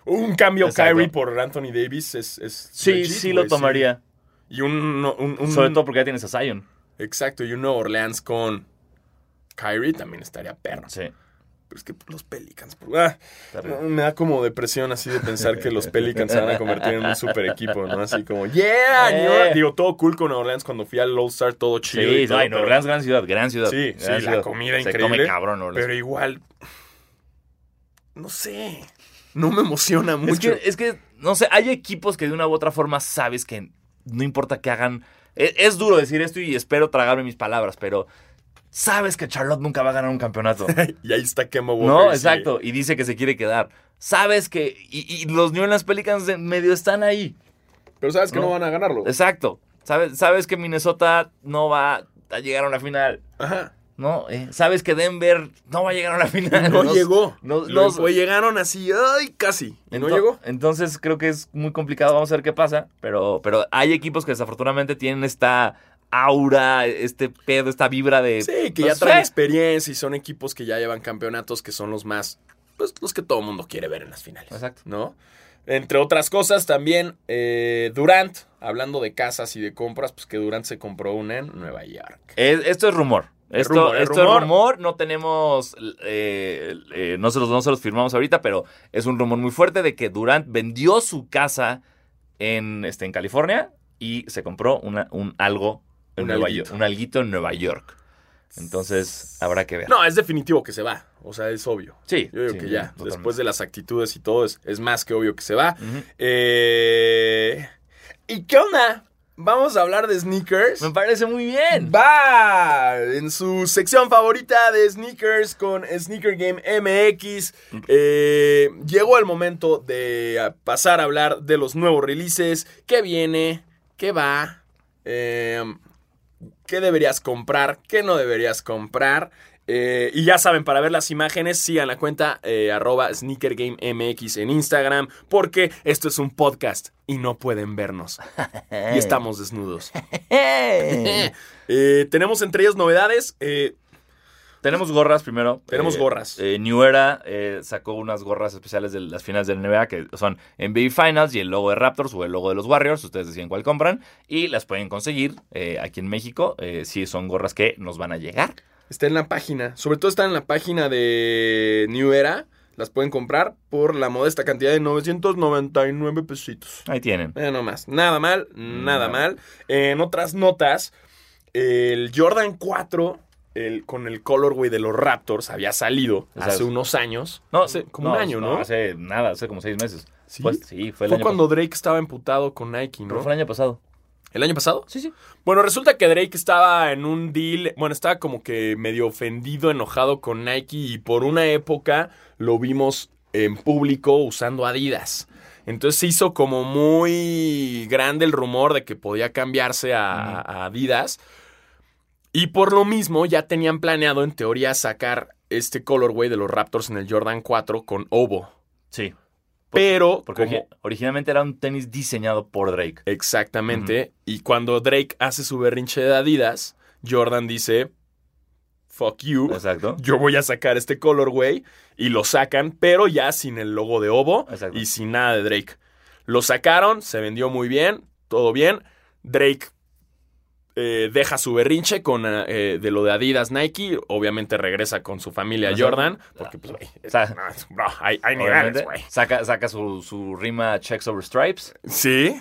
Un cambio Exacto. Kyrie por Anthony Davis es. es Sí, legit, sí lo güey, tomaría. Y un, un- un- Sobre todo porque ya tienes a Zion. Exacto, y un Nueva Orleans con Kyrie también estaría perro. Sí. Pero es que los Pelicans. ah, me da como depresión así de pensar que los Pelicans se van a convertir en un super equipo, ¿no? Así como, yeah, New Orleans". Eh. Digo, todo cool con Orleans cuando fui al All Star, todo chido. y Sí, todo, no, pero- Orleans, gran ciudad, gran ciudad. Sí, gran sí, la comida Se increíble. come cabrón, Orleans. Pero igual, no sé, no me emociona Es mucho. que, es que, no sé, hay equipos que de una u otra forma sabes que no importa que hagan. Es, es duro decir esto y espero tragarme mis palabras, pero sabes que Charlotte nunca va a ganar un campeonato. y ahí está Kemba Walker. No, exacto. Y dice que se quiere quedar. Sabes que. Y, y los New Orleans Pelicans de medio están ahí. Pero sabes que no, No. van a ganarlo. Exacto. Sabes, sabes que Minnesota no va a llegar a una final. Ajá. No, Eh, sabes que Denver no va a llegar a una final. No, llegó. no- Los, los- güey, llegaron así, ay, casi. Y no llegó. Entonces creo que es muy complicado. Vamos a ver qué pasa. Pero, pero hay equipos que desafortunadamente tienen esta aura, este pedo, esta vibra de. Sí, que no ya sé. traen experiencia y son equipos que ya llevan campeonatos que son los más, pues los que todo el mundo quiere ver en las finales. Exacto. ¿No? Entre otras cosas, también eh, Durant, hablando de casas y de compras, pues que Durant se compró una en Nueva York. Es- esto es rumor. Es Esto, rumor, es esto rumor. es rumor. No tenemos. eh, eh, no, se los, no se los firmamos ahorita, pero es un rumor muy fuerte de que Durant vendió su casa en, este, en California y se compró una, un algo en Un Nueva alguito. York. Un alguito en Nueva York. Entonces, habrá que ver. No, es definitivo que se va. O sea, es obvio. Sí. Yo digo sí, que ya, totalmente. después de las actitudes y todo, es, es más que obvio que se va. Eh, ¿Y qué onda? Vamos a hablar de sneakers. Me parece muy bien. Va en su sección favorita de sneakers con Sneaker Game MX. Eh, llegó el momento de pasar a hablar de los nuevos releases. ¿Qué viene? ¿Qué va? Eh, ¿Qué deberías comprar? ¿Qué no deberías comprar? Eh, y ya saben, para ver las imágenes, sigan la cuenta eh, arroba SneakerGameMX en Instagram, porque esto es un podcast y no pueden vernos. Y estamos desnudos. Eh, tenemos entre ellas novedades. Tenemos gorras primero. Tenemos Eh, gorras. eh, New Era eh, sacó unas gorras especiales de las finales del NBA que son NBA Finals y el logo de Raptors o el logo de los Warriors. Ustedes deciden cuál compran. Y las pueden conseguir eh, aquí en México. Sí, son gorras que nos van a llegar. está en la página. Sobre todo está en la página de New Era. las pueden comprar por la modesta cantidad de 999 pesitos. Ahí tienen. No más. Nada mal, nada No. mal. En otras notas, el Jordan 4 el, con el colorway de los Raptors había salido O sea, hace unos años. No, hace como un año, ¿no? Hace nada, hace como seis meses. ¿Sí? Pues, sí, fue el Fue año cuando Drake estaba emputado con Nike. ¿no? Fue el año pasado. ¿El año pasado? Sí, sí. Bueno, resulta que Drake estaba en un deal, bueno, estaba como que medio ofendido, enojado con Nike y por una época lo vimos en público usando Adidas. Entonces se hizo como muy grande el rumor de que podía cambiarse a, a Adidas. Y por lo mismo ya tenían planeado en teoría sacar este colorway de los Raptors en el Jordan 4 con Obo. Sí. Pero Porque como- originalmente era un tenis diseñado por Drake. Exactamente. Y cuando Drake hace su berrinche de Adidas, Jordan dice, fuck you. Exacto. Yo voy a sacar este colorway y lo sacan, pero ya sin el logo de Obo Exacto. y sin nada de Drake. Lo sacaron, se vendió muy bien, todo bien. Drake eh, deja su berrinche con eh, de lo de Adidas Nike. Obviamente regresa con su familia a Exacto. Jordan. Porque, pues, güey, O sea, no, bro, hay, hay Obviamente, niveles, güey. saca, saca su, su rima Checks Over Stripes. Sí.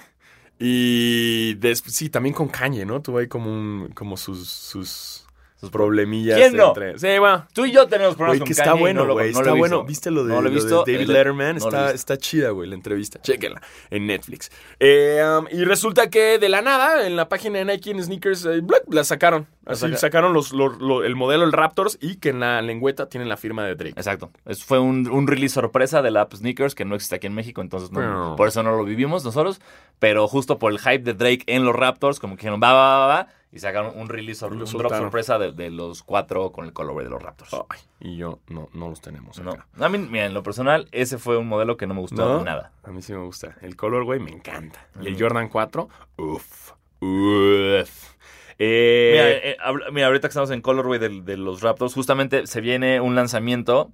Y sí, también con Kanye, ¿no? Tuvo ahí como un, como sus, sus, sus problemillas. ¿Quién no? entre- Sí, bueno. Tú y yo tenemos problemas Güey, con que está Kanye y bueno, güey. no está bueno. ¿Viste lo de, No lo he lo de visto. David Letterman? no está, está chida, güey, la entrevista. Chéquenla en Netflix. Eh, um, y resulta que de la nada, en la página de Nike en Sneakers, eh, ¡blup! la sacaron. La Así saca- sacaron los, los- lo- el modelo, el Raptors, y que en la lengüeta tienen la firma de Drake. Exacto. Es- fue un, un release sorpresa de la app Sneakers que no existe aquí en México, entonces no- por eso no lo vivimos nosotros. Pero justo por el hype de Drake en los Raptors, como que dijeron, va, va, va, va, y sacaron un release, un drop sorpresa de, de los cuatro con el colorway de los Raptors. Ay, y yo no, no los tenemos No. A mí, mira, en lo personal, ese fue un modelo que no me gustó ¿No? nada. A mí sí me gusta. El colorway me encanta. Y el. Jordan 4, uff, uff. Eh, Mira, eh, mira, ahorita que estamos en colorway de, de los Raptors, justamente se viene un lanzamiento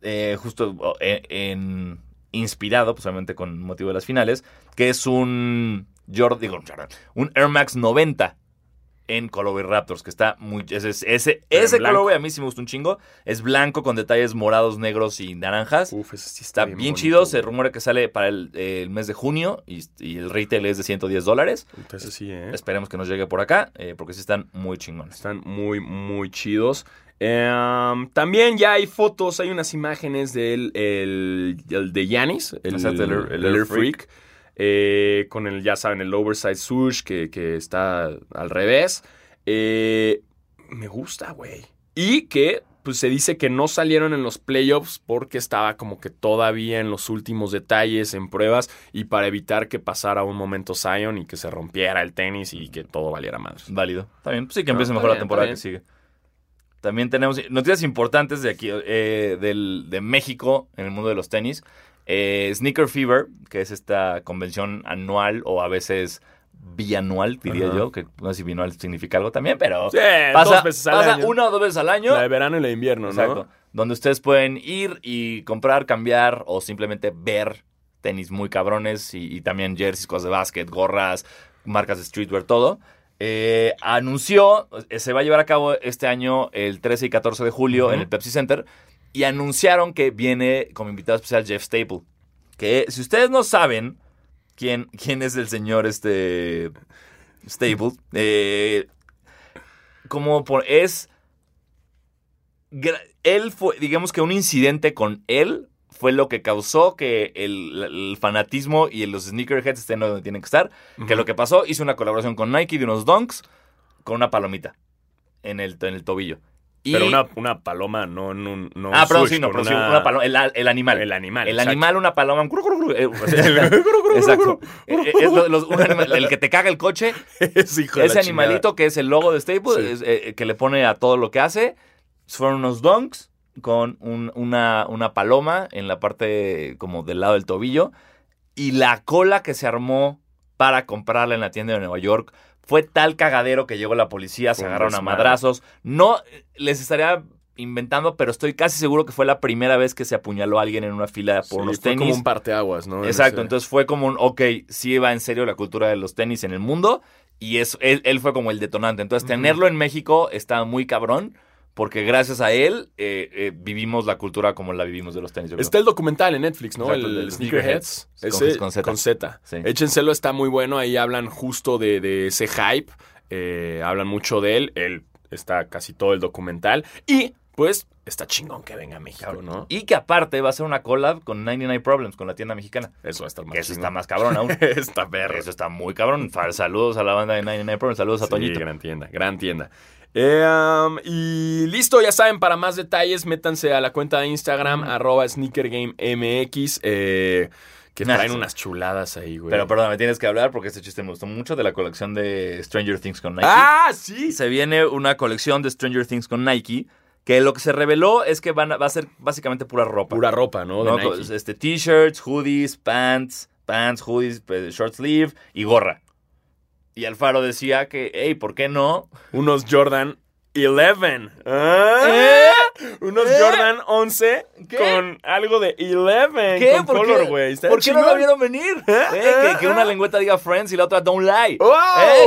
eh, justo oh, eh, en, inspirado, pues obviamente con motivo de las finales, que es un Jordan, digo, Jordan, un Air Max 90 en colorway Raptors, que está muy... Ese, ese, ese colorway a mí sí me gusta un chingo. Es blanco con detalles morados, negros y naranjas. uf, ese sí Está bien, chido, se rumora que sale para el, el mes de junio y, y el retail es de 110 dólares. Ese sí, ¿eh? Esperemos que nos llegue por acá, eh, porque sí están muy chingones. Están muy, muy chidos. Em, también ya hay fotos, hay unas imágenes del el, el de Yanis, el, el el Air Freak, eh, con el, ya saben, el oversize swoosh que, que está al revés. Eh, me gusta, güey. Y que, pues se dice que no salieron en los playoffs porque estaba como que todavía en los últimos detalles, en pruebas, y para evitar que pasara un momento Zion y que se rompiera el tenis y que todo valiera madre. Válido. Está bien, pues sí que empiece mejor la temporada que sigue. También tenemos noticias importantes de aquí, eh, del, de México en el mundo de los tenis. Eh, Sneaker Fever, que es esta convención anual o a veces bianual, diría Ajá. yo, que no sé si bianual significa algo también, pero Sí, pasa, dos veces al pasa año. una o dos veces al año. La de verano y la de invierno, Exacto. ¿no? Donde ustedes pueden ir y comprar, cambiar o simplemente ver tenis muy cabrones y, y también jerseys, cosas de básquet, gorras, marcas de streetwear, todo. Eh, anunció, eh, se va a llevar a cabo este año el 13 y 14 de julio en el Pepsi Center y anunciaron que viene como invitado especial Jeff Staple. Que si ustedes no saben quién, quién es el señor este Staple, eh, como por, es él fue, digamos que un incidente con él fue lo que causó que el, el fanatismo y los sneakerheads estén donde tienen que estar. Que lo que pasó, hizo una colaboración con Nike de unos donks con una palomita en el, en el tobillo. Y- Pero una, una paloma, no, no, no ah, swoosh, sí, no, pero sí, una paloma, el, el animal. El animal, El exacto. animal, una paloma. Exacto. Es lo- los- un animal- el que te caga el coche, Ese hijo ese animalito que es el logo de Staples, Sí. es, eh, que le pone a todo lo que hace, fueron unos donks con un- una, una paloma en la parte como del lado del tobillo y la cola que se armó para comprarla en la tienda de Nueva York fue tal cagadero que llegó la policía, se agarraron a madrazos. No les estaría inventando, pero estoy casi seguro que fue la primera vez que se apuñaló a alguien en una fila Sí, por unos fue tenis. como un parteaguas, ¿no? En Exacto, ese- entonces fue como un, ok, sí va en serio la cultura de los tenis en el mundo y es, él, él fue como el detonante. Entonces tenerlo en México está muy cabrón porque gracias a él eh, eh, vivimos la cultura como la vivimos de los tenis. Está el documental en Netflix, ¿no? Exacto, el, Sneakerheads. Sneakerheads. Ese, Con- Z. Con Z. Sí. Échenselo, está muy bueno. Ahí hablan justo de, de ese hype. eh, hablan mucho de él. Él está casi todo el documental. Y, pues, está chingón que venga a México, ¿no? Y que aparte va a ser una collab con 99 Problems, con la tienda mexicana. Eso va a estar más Que eso chingón. está más cabrón aún. está perro. Eso está muy cabrón. Saludos a la banda de 99 Problems, saludos a Sí, Toñito. gran tienda, gran tienda. Eh, um, y listo, ya saben, para más detalles, métanse a la cuenta de Instagram, arroba sneakergamemx, eh, que Ah, traen unas chuladas ahí, güey. Pero perdón, me tienes que hablar porque este chiste me gustó mucho de la colección de Stranger Things con Nike. ¡Ah, sí! Se viene una colección de Stranger Things con Nike que lo que se reveló es que van a- va a ser básicamente pura ropa. Pura ropa, ¿no? De ¿no? Nike. Este, t-shirts, hoodies, pants, pants, hoodies, short sleeve y gorra. Y Alfaro decía que, hey, ¿por qué no? Unos Jordan 11. ¿Ah? ¿Eh? Unos ¿Eh? Jordan 11 ¿Qué? con algo de 11 ¿Qué? con ¿Por color, güey. ¿Por qué no lo vieron venir? ¿Eh? Eh, que, que una lengüeta diga Friends y la otra Don't Lie.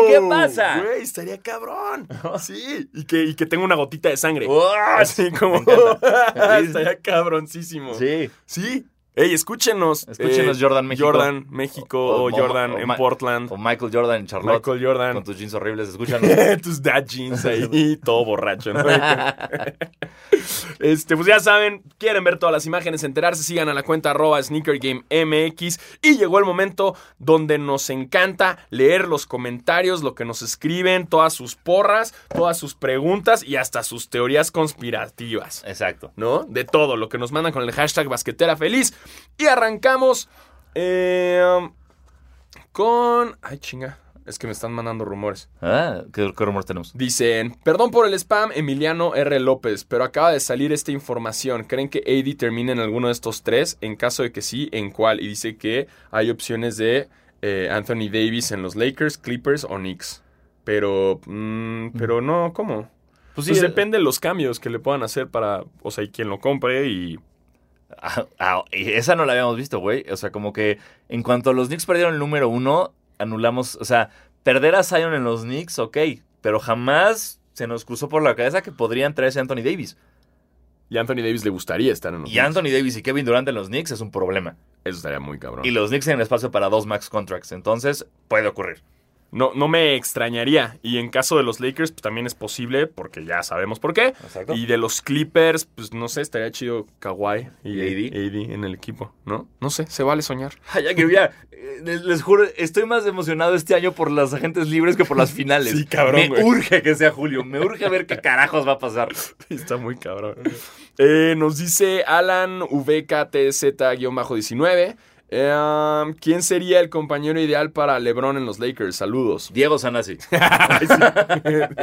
¿Qué pasa? Güey, estaría cabrón. Sí, y que, y que tenga una gotita de sangre. Así como. Estaría cabroncísimo. Sí. Sí. Ey, escúchenos. Escúchenos, Jordan México. Jordan México o, O- o- Jordan o- en Ma- Portland. O Michael Jordan en Charlotte. Michael Jordan. Con tus jeans horribles, escuchan. Tus dad jeans ahí, todo borracho, ¿no? Este, pues ya saben, quieren ver todas las imágenes, enterarse, sigan a la cuenta arroba sneakergamemx. Y llegó el momento donde nos encanta leer los comentarios, lo que nos escriben, todas sus porras, todas sus preguntas y hasta sus teorías conspirativas. Exacto. ¿no? De todo, lo que nos mandan con el hashtag basquetera feliz. Y arrancamos eh, con... Ay, chinga. Es que me están mandando rumores. Ah, ¿qué, qué rumor tenemos? Dicen, perdón por el spam, Emiliano R. López, pero acaba de salir esta información. ¿Creen que AD termine en alguno de estos tres? En caso de que sí, ¿en cuál? Y dice que hay opciones de eh, Anthony Davis en los Lakers, Clippers o Knicks. Pero, mm, pero no, ¿cómo? Pues Pues eh, depende de los cambios que le puedan hacer para, o sea, y quien lo compre y ah, ah, y esa no la habíamos visto, güey. O sea, como que en cuanto los Knicks perdieron el número uno, anulamos. O sea, perder a Zion en los Knicks, ok. Pero jamás se nos cruzó por la cabeza que podrían traerse a Anthony Davis. Y a Anthony Davis le gustaría estar en los Y Knicks. Anthony Davis y Kevin Durant en los Knicks es un problema. Eso estaría muy cabrón. Y los Knicks tienen espacio para dos max contracts. Entonces, puede ocurrir. No, no me extrañaría. Y en caso de los Lakers, pues también es posible, porque ya sabemos por qué. Exacto. Y de los Clippers, pues no sé, estaría chido Kawhi y, ¿Y AD en el equipo, ¿no? No sé, se vale soñar. Ya que ya, eh, les, les juro, estoy más emocionado este año por las agentes libres que por las finales. Sí, cabrón, Me güey. urge que sea julio. Me urge ver qué carajos va a pasar. Está muy cabrón. Eh, nos dice Alan VKTZ-19. Eh, ¿Quién sería el compañero ideal para LeBron en los Lakers? Saludos. Diego Sanasi. Ay, sí.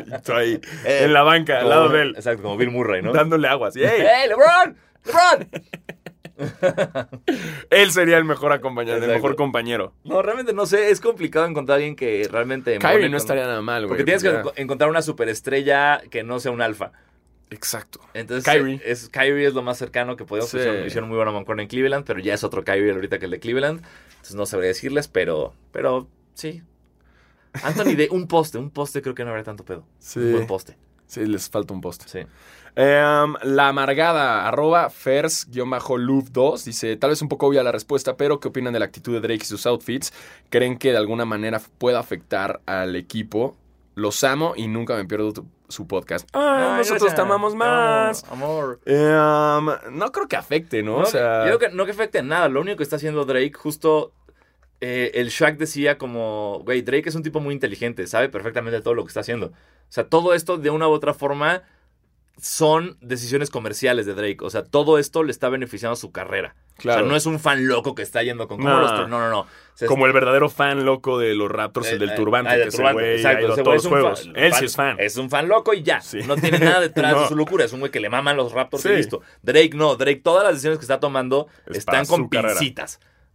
Y tú ahí, Eh, en la banca, al lado de él, Exacto, como Bill Murray, ¿no? dándole agua. así, ¡Ey! ¡Hey, LeBron! ¡LeBron! Él sería el mejor acompañante, el mejor compañero. No, realmente no sé. Es complicado encontrar a alguien que realmente. Kyrie no estaría nada mal, güey. Porque tienes que ya- encontrar una superestrella que no sea un alfa. Exacto. Entonces, Kyrie. Es, Kyrie es lo más cercano que podemos. Sí. Hicieron, hicieron muy buena mancuerna en Cleveland, pero ya es otro Kyrie ahorita que el de Cleveland. Entonces no sabría decirles, pero, pero sí. Anthony, de un poste, un poste creo que no habría tanto pedo. Sí. Un buen poste. Sí, les falta un poste. Sí. Em, la amargada, arroba fers-luf2, dice, tal vez un poco obvia la respuesta, pero ¿qué opinan de la actitud de Drake y sus outfits? ¿Creen que de alguna manera pueda afectar al equipo? Los amo y nunca me pierdo tu- su podcast. Ah, Ay, nosotros gracias. te amamos más. Amor. amor. Em, no creo que afecte, ¿no? No, o sea, yo creo que no que afecte en nada. Lo único que está haciendo Drake, justo eh, el Shaq decía como, güey, Drake es un tipo muy inteligente, sabe perfectamente todo lo que está haciendo. O sea, todo esto de una u otra forma son decisiones comerciales de Drake. O sea, todo esto le está beneficiando a su carrera. Claro. O sea, no es un fan loco que está yendo con No. los No, no, no. O sea, como el verdadero fan loco de los Raptors, el eh, del eh, turbante, que del ese turbante, güey ha exacto, a ese todos los juegos. fan- Él sí es fan. Es un fan loco y ya. Sí. No tiene nada detrás No. de su locura. Es un güey que le maman los Raptors Sí. y listo. Drake no. Drake, todas las decisiones que está tomando Es están con carrera.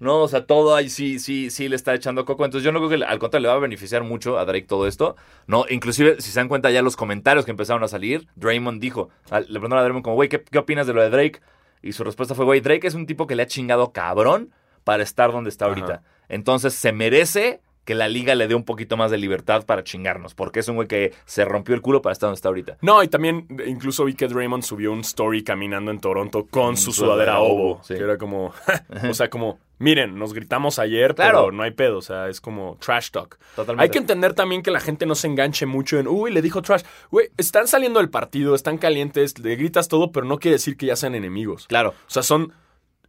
No, o sea, todo ahí sí, sí, sí le está echando coco. Entonces yo no creo que al contrario le va a beneficiar mucho a Drake todo esto. No, inclusive si se dan cuenta ya los comentarios que empezaron a salir, Draymond dijo, le preguntaron a Draymond como, güey, ¿qué, ¿qué opinas de lo de Drake? Y su respuesta fue, güey, Drake es un tipo que le ha chingado cabrón para estar donde está ahorita. Ajá. Entonces se merece que la liga le dé un poquito más de libertad para chingarnos, porque es un güey que se rompió el culo para estar donde está ahorita. No, y también incluso vi que Draymond subió un story caminando en Toronto con su sudadera obo. sí. Que era como, o sea, como, miren, nos gritamos ayer, Claro. pero no hay pedo. O sea, es como trash talk. Totalmente. Hay que entender también que la gente no se enganche mucho en, uy, le dijo trash. Güey, están saliendo del partido, están calientes, le gritas todo, pero no quiere decir que ya sean enemigos. Claro. O sea, son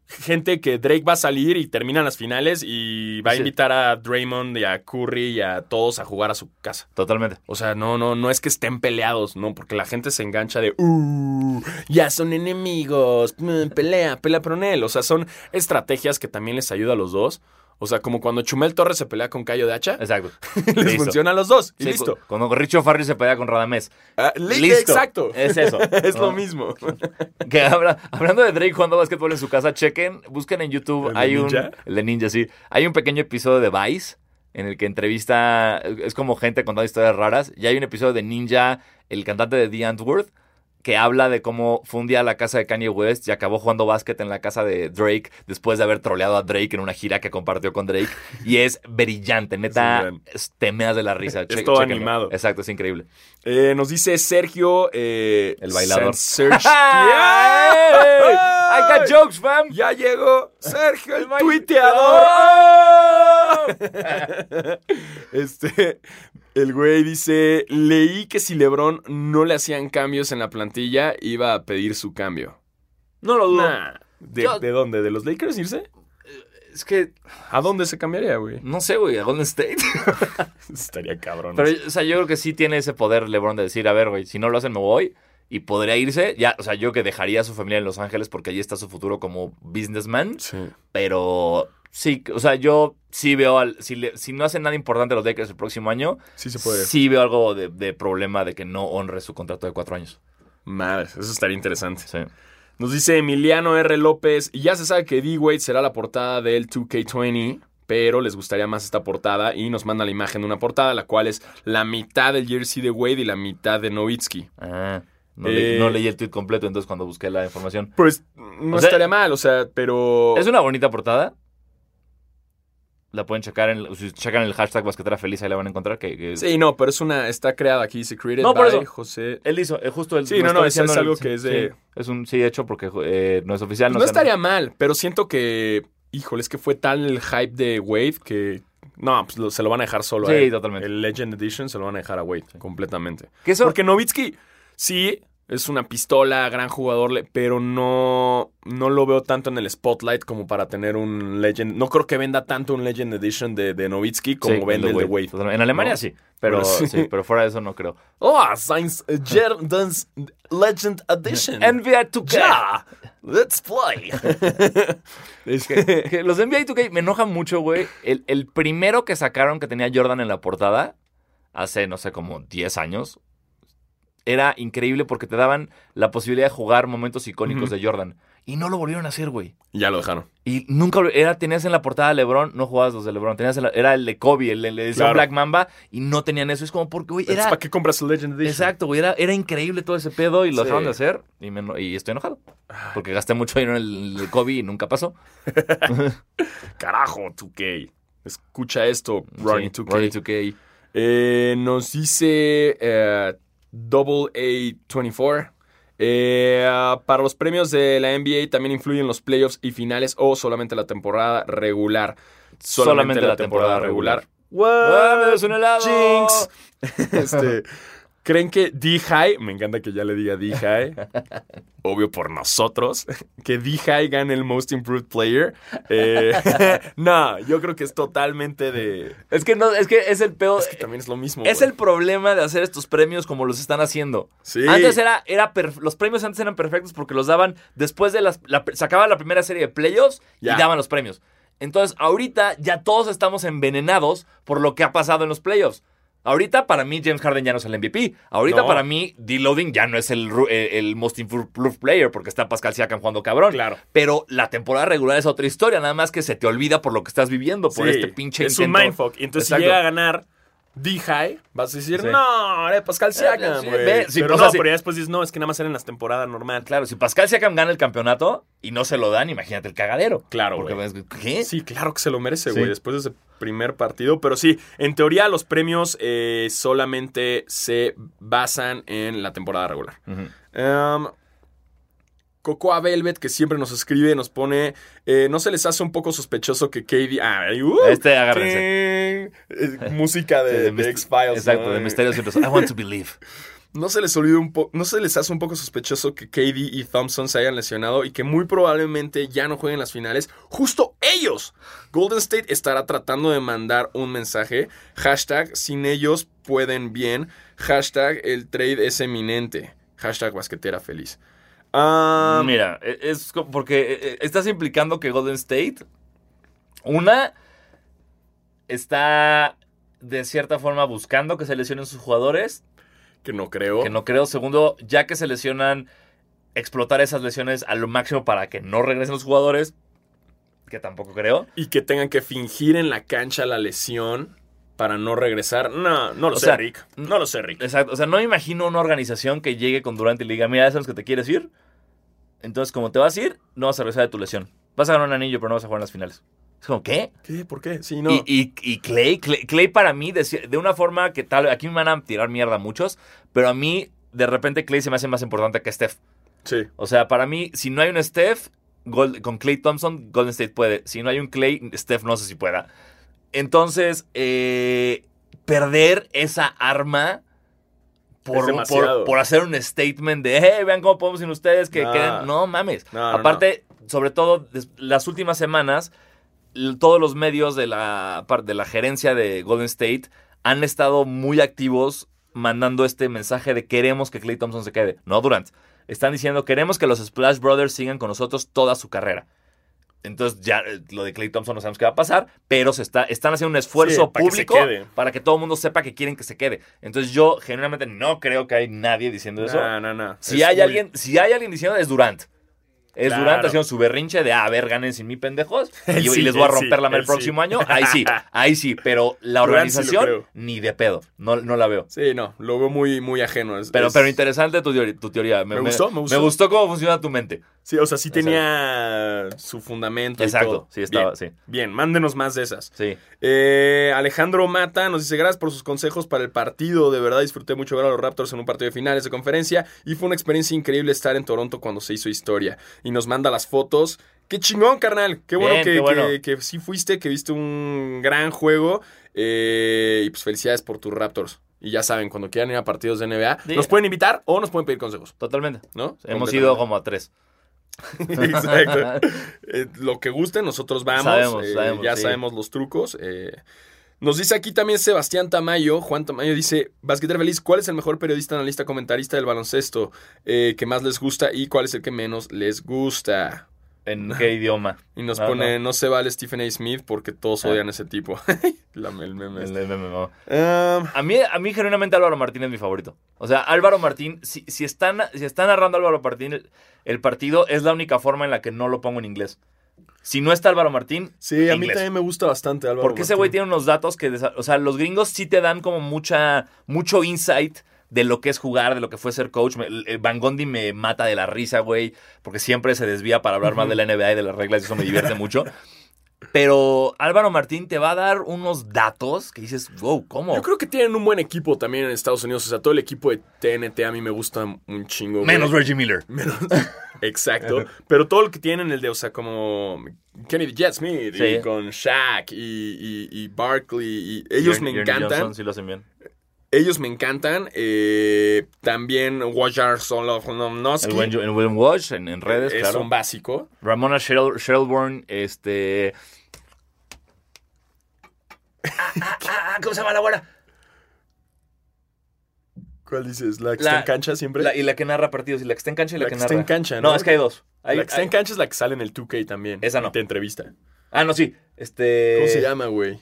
gente que Drake va a salir y terminan las finales y va a Sí. invitar a Draymond y a Curry y a todos a jugar a su casa. Totalmente. O sea, no, no, no es que estén peleados, no, porque la gente se engancha de, uh, ya son enemigos, mm, pelea, pelea con él. O sea, son estrategias que también les ayuda a los dos. O sea, como cuando Chumel Torres se pelea con Cayo de Hacha, Exacto. les Listo. funciona a los dos. Y Sí, listo. cu- Cuando Richo Farrell se pelea con Radamés. Ah, li- Listo. Exacto. Es eso. es lo mismo. Que habla- hablando de Drake jugando básquetbol en su casa, chequen, busquen en YouTube, ¿El de hay Ninja? un... El de Ninja, sí. Hay un pequeño episodio de Vice en el que entrevista, es como gente contando historias raras, y hay un episodio de Ninja, el cantante de The Antwoord, que habla de cómo fue un día a la casa de Kanye West y acabó jugando básquet en la casa de Drake después de haber troleado a Drake en una gira que compartió con Drake. Y es brillante, neta, es- te meas de la risa. Es Che- todo chéquenlo. animado. Exacto, es increíble. Eh, nos dice Sergio. eh, El bailador. ¡Hey! I got jokes, fam. Ya llegó Sergio, el tuiteador. Este, el güey dice, leí que si LeBron no le hacían cambios en la plantilla, iba a pedir su cambio. No lo dudo. Nah. ¿De, Yo- de dónde? ¿De los Lakers irse? Es que, ¿A dónde se cambiaría, güey? no sé, güey, a Golden State. Estaría cabrón. Pero, o sea, yo creo que sí tiene ese poder LeBron de decir, a ver, güey, si no lo hacen, me voy. Y podría irse. Ya, o sea, yo que dejaría a su familia en Los Ángeles porque allí está su futuro como businessman. Sí. Pero sí, o sea, yo sí veo, al, si, le- si no hacen nada importante los Lakers el próximo año, Sí se puede. sí veo algo de, de problema de que no honre su contrato de cuatro años. Madre, eso estaría interesante. Sí. Nos dice Emiliano R. López, ya se sabe que D-Wade será la portada del 2K20, pero les gustaría más esta portada y nos manda la imagen de una portada, la cual es la mitad del jersey de Wade y la mitad de Nowitzki. Ah, no, le- Eh, no leí el tweet completo, entonces cuando busqué la información. Pues no O sea, estaría mal, o sea, pero... Es una bonita portada. La pueden checar en, si checan el hashtag basquetera feliz, ahí la van a encontrar. Que, que- Sí, no, pero es una... Está creada aquí, se created No, por by eso. José... Él hizo, eh, justo el. Sí, no, no, eso es algo que es de- Sí, es un sí hecho porque eh, no es oficial. No, estaría mal, pero siento que... Híjole, es que fue tal el hype de Wade que... No, pues lo- se lo van a dejar solo a Sí, él. totalmente. El Legend Edition se lo van a dejar a Wade, completamente. Que eso- Porque Novitsky, sí, es una pistola, gran jugador, pero no, no lo veo tanto en el spotlight como para tener un Legend. No creo que venda tanto un Legend Edition de, de Nowitzki como Sí, vende el de Wade. En Alemania ¿no? sí, pero, Pero sí. sí, pero fuera de eso no creo. Oh, Science Jordan's Legend Edition. NBA 2K. Ya, let's play. Es que- Que los NBA 2K me enojan mucho, güey. El, el primero que sacaron que tenía Jordan en la portada, hace, no sé, como 10 años, era increíble porque te daban la posibilidad de jugar momentos icónicos de Jordan. Y no lo volvieron a hacer, güey. ya lo dejaron. Y nunca era, tenías en la portada de LeBron, no jugabas los de LeBron, tenías era el de Kobe, el, el de Claro. Black Mamba, y no tenían eso. Es como porque, güey, era. ¿Para qué compras el Legend Edition? Exacto, güey, era, era increíble todo ese pedo y lo Sí. dejaron de hacer. Y, me y estoy enojado. Porque gasté mucho dinero en el, el Kobe y nunca pasó. Carajo, 2K. Escucha esto, Ronnie Sí, 2K. Ronnie 2K. Eh, nos dice eh, Double A24. Eh, para los premios de la NBA también influyen los playoffs y finales o solamente la temporada regular. Solamente la temporada regular. ¡Ah, me das un helado! Jinx. Este, ¿Creen que D-High, me encanta que ya le diga D-High, obvio por nosotros, que D-High gane el Most Improved Player? Eh, no, yo creo que es totalmente de... Es que no, es que es el peor. Es que también es lo mismo. Es el problema de hacer estos premios como los están haciendo. Sí. Antes era, era los premios antes eran perfectos porque los daban después de las, la, sacaba la primera serie de playoffs y daban los premios. Entonces, ahorita ya todos estamos envenenados por lo que ha pasado en los playoffs. Ahorita para mí James Harden ya no es el MVP. Ahorita No. para mí D-Loading ya no es el, eh, el most improved player porque está Pascal Siakam jugando cabrón. Claro. Pero la temporada regular es otra historia, nada más que se te olvida por lo que estás viviendo, por Sí, este pinche Es un intento. mindfuck. Y entonces Exacto. si llega a ganar D-High, vas a decir, Sí. no, era Pascal Siakam, sí, güey. ve, sí, pero o no, pero ya después dices, no, es que nada más eran las temporadas normal. Claro, si Pascal Siakam gana el campeonato y no se lo dan, imagínate el cagadero. Claro, Porque, güey. ves, ¿qué? Sí, claro que se lo merece, Sí. güey, después de ese primer partido. Pero sí, en teoría los premios eh, solamente se basan en la temporada regular. Ujú. Cocoa Velvet, que siempre nos escribe, nos pone. eh, ¿No se les hace un poco sospechoso que Katie. Ah, uh, Este, agárrense. eh, música de, Sí, de X-Files. Exacto, ¿no? de Misterios. I want to believe. ¿No se les olvida un poco, no se les hace un poco sospechoso que KD y Thompson se hayan lesionado y que muy probablemente ya no jueguen las finales? Justo ellos. Golden State estará tratando de mandar un mensaje. Hashtag sin ellos pueden bien. Hashtag el trade es eminente. Hashtag basquetera feliz. Ah, Mira, e- es porque eh, estás implicando que Golden State, una, está de cierta forma buscando que se lesionen sus jugadores, que no creo. que no creo. Segundo, ya que se lesionan, explotar esas lesiones a lo máximo para que no regresen los jugadores, que tampoco creo. Y que tengan que fingir en la cancha la lesión para no regresar. No, no lo O sé, sea, Rick. No lo sé, Rick. Exacto, o sea, no me imagino una organización que llegue con Durant y le diga, mira, sabes que te quieres ir. Entonces, como te vas a ir, no vas a regresar de tu lesión. Vas a ganar un anillo, pero no vas a jugar en las finales. Es como, ¿qué? ¿Qué? ¿Por qué? Sí, no. Y, y- y Clay, Clay, Clay para mí, de, de una forma que tal, aquí me van a tirar mierda muchos, pero a mí, de repente, Clay se me hace más importante que Steph. Sí. O sea, para mí, si no hay un Steph, con Clay Thompson, Golden State puede. Si no hay un Clay, Steph no sé si pueda. Entonces, eh, perder esa arma por, por, por hacer un statement de, hey, vean cómo podemos sin ustedes, que queden. No mames. No, no, Aparte, sobre todo, las últimas semanas, todos los medios de la, de la gerencia de Golden State han estado muy activos mandando este mensaje de queremos que Clay Thompson se quede. No Durant. Están diciendo queremos que los Splash Brothers sigan con nosotros toda su carrera. Entonces ya eh, lo de Clay Thompson no sabemos qué va a pasar, pero se está, están haciendo un esfuerzo Sí, para que se público para que todo el mundo sepa que quieren que se quede. Entonces yo genuinamente no creo que hay nadie diciendo eso. No, no, no. Si Es hay muy- alguien, si hay alguien diciendo es Durant. Es Claro. Durant haciendo su berrinche de, ah, a ver, ganen sin mí, pendejos. Y, y sí, les voy a él sí, romper la el próximo año. Ahí sí, ahí sí. Pero la organización, ni de pedo. No, no la veo. Sí, no, lo veo muy, muy ajeno. Es- Pero, es- pero interesante tu, teoría. Me gustó, me gustó. Me gustó cómo funciona tu mente. Sí, o sea, sí tenía su fundamento. y Exacto, todo. sí, estaba, Bien, sí. Bien, mándenos más de esas. Sí. Eh, Alejandro Mata nos dice gracias por sus consejos para el partido. De verdad disfruté mucho ver a los Raptors en un partido de finales de conferencia y fue una experiencia increíble estar en Toronto cuando se hizo historia. Y nos manda las fotos. Qué chingón, carnal. Qué bueno, Bien, que, qué bueno. que- que sí fuiste, que viste un gran juego. Eh, y pues felicidades por tus Raptors. Y ya saben, cuando quieran ir a partidos de NBA, Sí. nos pueden invitar o nos pueden pedir consejos, Totalmente. ¿no? Hemos ido como a tres. Exacto. Eh, lo que guste, nosotros vamos. Sabemos, eh, sabemos, ya sí. sabemos los trucos. eh. Nos dice aquí también Sebastián Tamayo. Juan Tamayo dice: Basquetera Feliz, ¿cuál es el mejor periodista, analista, comentarista del baloncesto que más les gusta y cuál es el que menos les gusta? ¿En qué idioma? Y nos No, pone: no. se vale Stephen A. Smith porque todos Ah. odian a ese tipo. La- el meme este. El- el- el- el- Um, A mí, a mí genuinamente Álvaro Martín es mi favorito. O sea, Álvaro Martín, si, si, están, si están narrando Álvaro Martín el, el partido, es la única forma en la que no lo pongo en inglés. Si no está Álvaro Martín, sí, a mí también me gusta bastante Álvaro. Porque ese güey tiene unos datos que, o sea, los gringos sí te dan como mucha, mucho insight de lo que es jugar, de lo que fue ser coach. Me- Van Gondi me mata de la risa, güey, porque siempre se desvía para hablar más de la NBA y de las reglas y eso me divierte mucho. Pero Álvaro Martín te va a dar unos datos que dices, wow, ¿cómo? Yo creo que tienen un buen equipo también en Estados Unidos. O sea, todo el equipo de TNT a mí me gusta un chingo. güey. Menos Reggie Miller. Menos. Exacto. Pero todo lo que tienen el de, o sea, como Kenny Jet Smith Sí. y con Shaq y, y, y Barkley. Y ellos me encantan. Johnson, sí lo hacen bien. Ellos me encantan. Eh, también El Solonovsky. buen, el buen Walsh en, en redes, es claro. un básico. Ramona Shelburne, este... Ah, ah, ah, ¿Cómo se llama la güera? ¿Cuál dices? ¿La que La- está en cancha siempre? La- y la que narra partidos, y la que está en cancha y la, La que que narra. está en cancha, No, ¿no? es que hay dos. Hay- la que está en cancha es la que sale en el 2K también. Esa no. Te entrevista. Ah, no, sí. Este... ¿Cómo se llama, güey?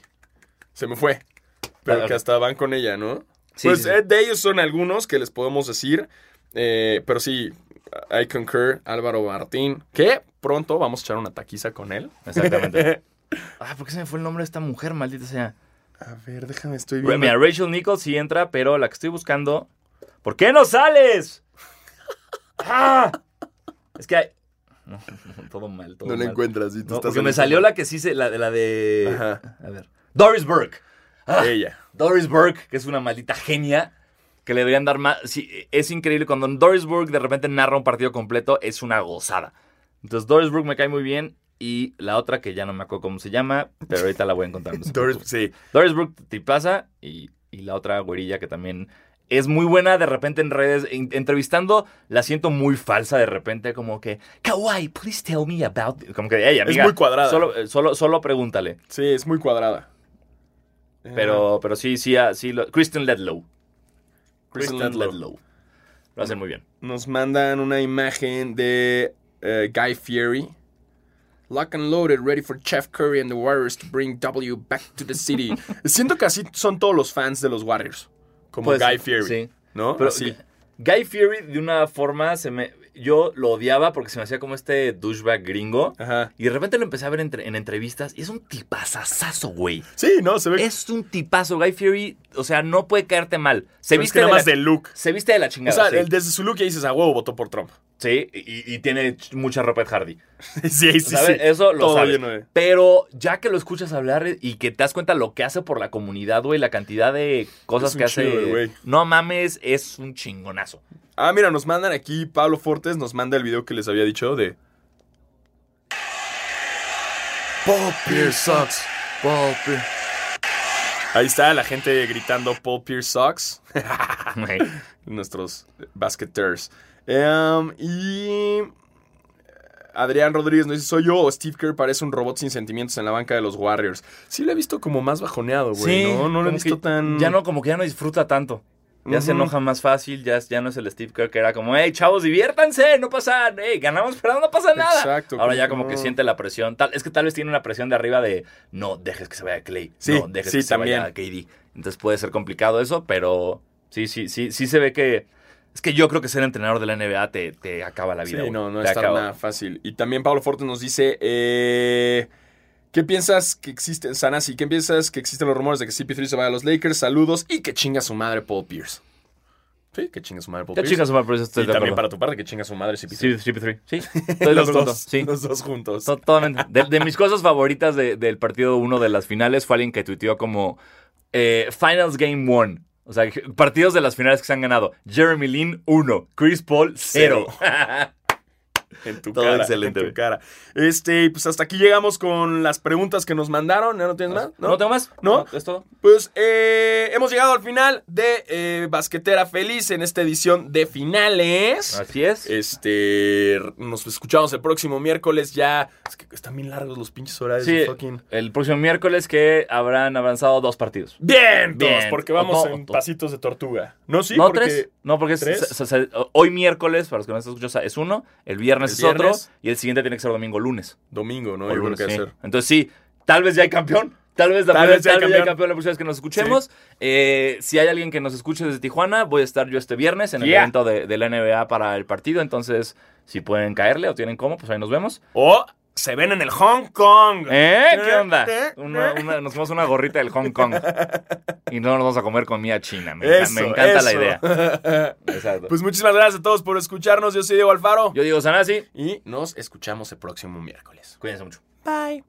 Se me fue. Pero que hasta van con ella, ¿no? Sí, pues sí, sí. eh, de ellos son algunos que les podemos decir. eh, pero sí, I concur, Álvaro Martín. Que pronto vamos a echar una taquiza con él. Exactamente. Ah, ¿por qué se me fue el nombre de esta mujer, maldita sea? A ver, déjame, estoy viendo. Mira, Rachel Nichols sí entra, pero la que estoy buscando. ¿Por qué no sales? ¡Ah! Es que hay. No, no, todo mal, todo no la mal. encuentras. y tú No, estás porque me salió la que sí se. La, la de. Ajá. A ver. Doris Burke. Ah, Ella. Doris Burke, que es una maldita genia. Que le deberían dar más. Sí, es increíble. Cuando Doris Burke de repente narra un partido completo, es una gozada. Entonces, Doris Burke me cae muy bien. Y la otra, que ya no me acuerdo cómo se llama, pero ahorita la voy a encontrar. no Doris, sí. Doris Brooke tipaza y, y la otra güerilla que también es muy buena de repente en redes. en- entrevistando, la siento muy falsa de repente, como que, Kawaii, please tell me about. it". Como que, hey, amiga. muy cuadrada. Solo, eh, solo, solo pregúntale. Sí, es muy cuadrada. Pero, pero sí, sí, ah, sí. Lo, Kristen Ledlow. Kristen Kristen Ledlow. Ledlow. Lo hacen muy bien. Nos mandan una imagen de eh, Guy Fieri. Lock and loaded, ready for Chef Curry and the Warriors to bring W back to the city. Siento que así son todos los fans de los Warriors. Como Puede Guy Fieri. sí. ¿No? Pero Así. Guy Fury, de una forma, se me, yo lo odiaba porque se me hacía como este douchebag gringo. Ajá. Y de repente lo empecé a ver entre- en entrevistas y es un tipazazazo, güey. Sí, no, se ve. Es un tipazo, Guy Fury. O sea, no puede caerte mal. Se pero es viste que nada de más la, de look. Se viste de la O chingada. sea, sí. el- desde su look ya dices, a huevo, votó por Trump. Sí, y, y tiene ch- mucha ropa Ed Hardy. sí, sí. Eso lo Todo sabes. lleno de- Pero ya que lo escuchas hablar y que te das cuenta lo que hace por la comunidad, güey, la cantidad de cosas Es que hace. chido de güey. no mames, es un chingonazo. Ah, mira, nos mandan aquí, Pablo Fortes nos manda el video que les había dicho de... Paul Pierce sucks. Ahí está la gente gritando Paul Pierce sucks. Nuestros basketeers. Em, y... Adrián Rodríguez nos dice, ¿soy yo o Steve Kerr parece un robot sin sentimientos en la banca de los Warriors? Sí lo he visto como más bajoneado, güey, ¿no? No lo he visto tan... Ya no, como que ya no disfruta tanto. Ya se enoja más fácil, ya, ya no es el Steve Kerr que era como, hey, chavos, diviértanse, no pasa, hey, ganamos, pero no pasa nada. Exacto, Ahora ya como que siente la presión. Tal, es que tal vez tiene una presión de arriba de, no dejes que se vaya Clay, Sí, no dejes sí, que se vaya también. KD. Entonces puede ser complicado eso, pero sí, sí, sí, sí se ve que... Es que yo creo que ser entrenador de la NBA te, te acaba la vida. Sí, no, no acaba. nada fácil. Y también Pablo Forte nos dice, eh, ¿qué piensas que existe, Sanasi, qué piensas que existen los rumores de que CP3 se vaya a los Lakers? Saludos y que chinga su madre Paul Pierce. Sí, que chinga su madre Paul Pierce. chicas, por eso estoy y de también acuerdo. para tu parte que chinga su madre CP3. Sí, CP3. Sí, estoy los, dos, Sí. los dos juntos. Totalmente. De, de mis cosas favoritas de- del partido 1 de las finales fue alguien que tuiteó como eh, Finals Game 1. O sea, partidos de las finales que se han ganado. Jeremy Lin 1, Chris Paul 0. En tu Todo cara, excelente, en tu cara. Este, pues hasta aquí llegamos con las preguntas que nos mandaron. ¿Ya no tienes más? ¿No? tengo más? ¿No? ¿Es todo? Pues eh, hemos llegado al final de eh, Basquetera Feliz en esta edición de finales. Así es. Este, nos escuchamos el próximo miércoles ya. Es que están bien largos los pinches horarios. Sí, fucking... el próximo miércoles que habrán avanzado dos partidos. Bien, Bien. todos, porque vamos O no, en o to- pasitos de tortuga. No, sí, no, porque tres. No, porque es- ¿Tres? se- se- hoy miércoles, para los que no están escuchando, es uno, el viernes El es otro, viernes. y el siguiente tiene que ser domingo lunes. domingo, ¿no? O Yo creo lunes, que sí. hacer. Entonces sí, tal vez ya hay campeón. Tal vez, la Tal primera- vez tal vez campeón. campeón la próxima vez que nos escuchemos. Eh, si hay alguien que nos escuche desde Tijuana, voy a estar yo este viernes en el Yeah. evento de, de la NBA para el partido. Entonces, si pueden caerle o tienen cómo, pues ahí nos vemos. O se ven en el Hong Kong. ¿Eh? ¿Qué onda? Una- una- nos tomamos una gorrita del Hong Kong. Y no nos vamos a comer comida china. Me, enca- Eso, me encanta la idea. Exacto. Pues muchísimas gracias a todos por escucharnos. Yo soy Diego Alfaro. Yo digo Sanasi. Y nos escuchamos el próximo miércoles. Cuídense mucho. Bye.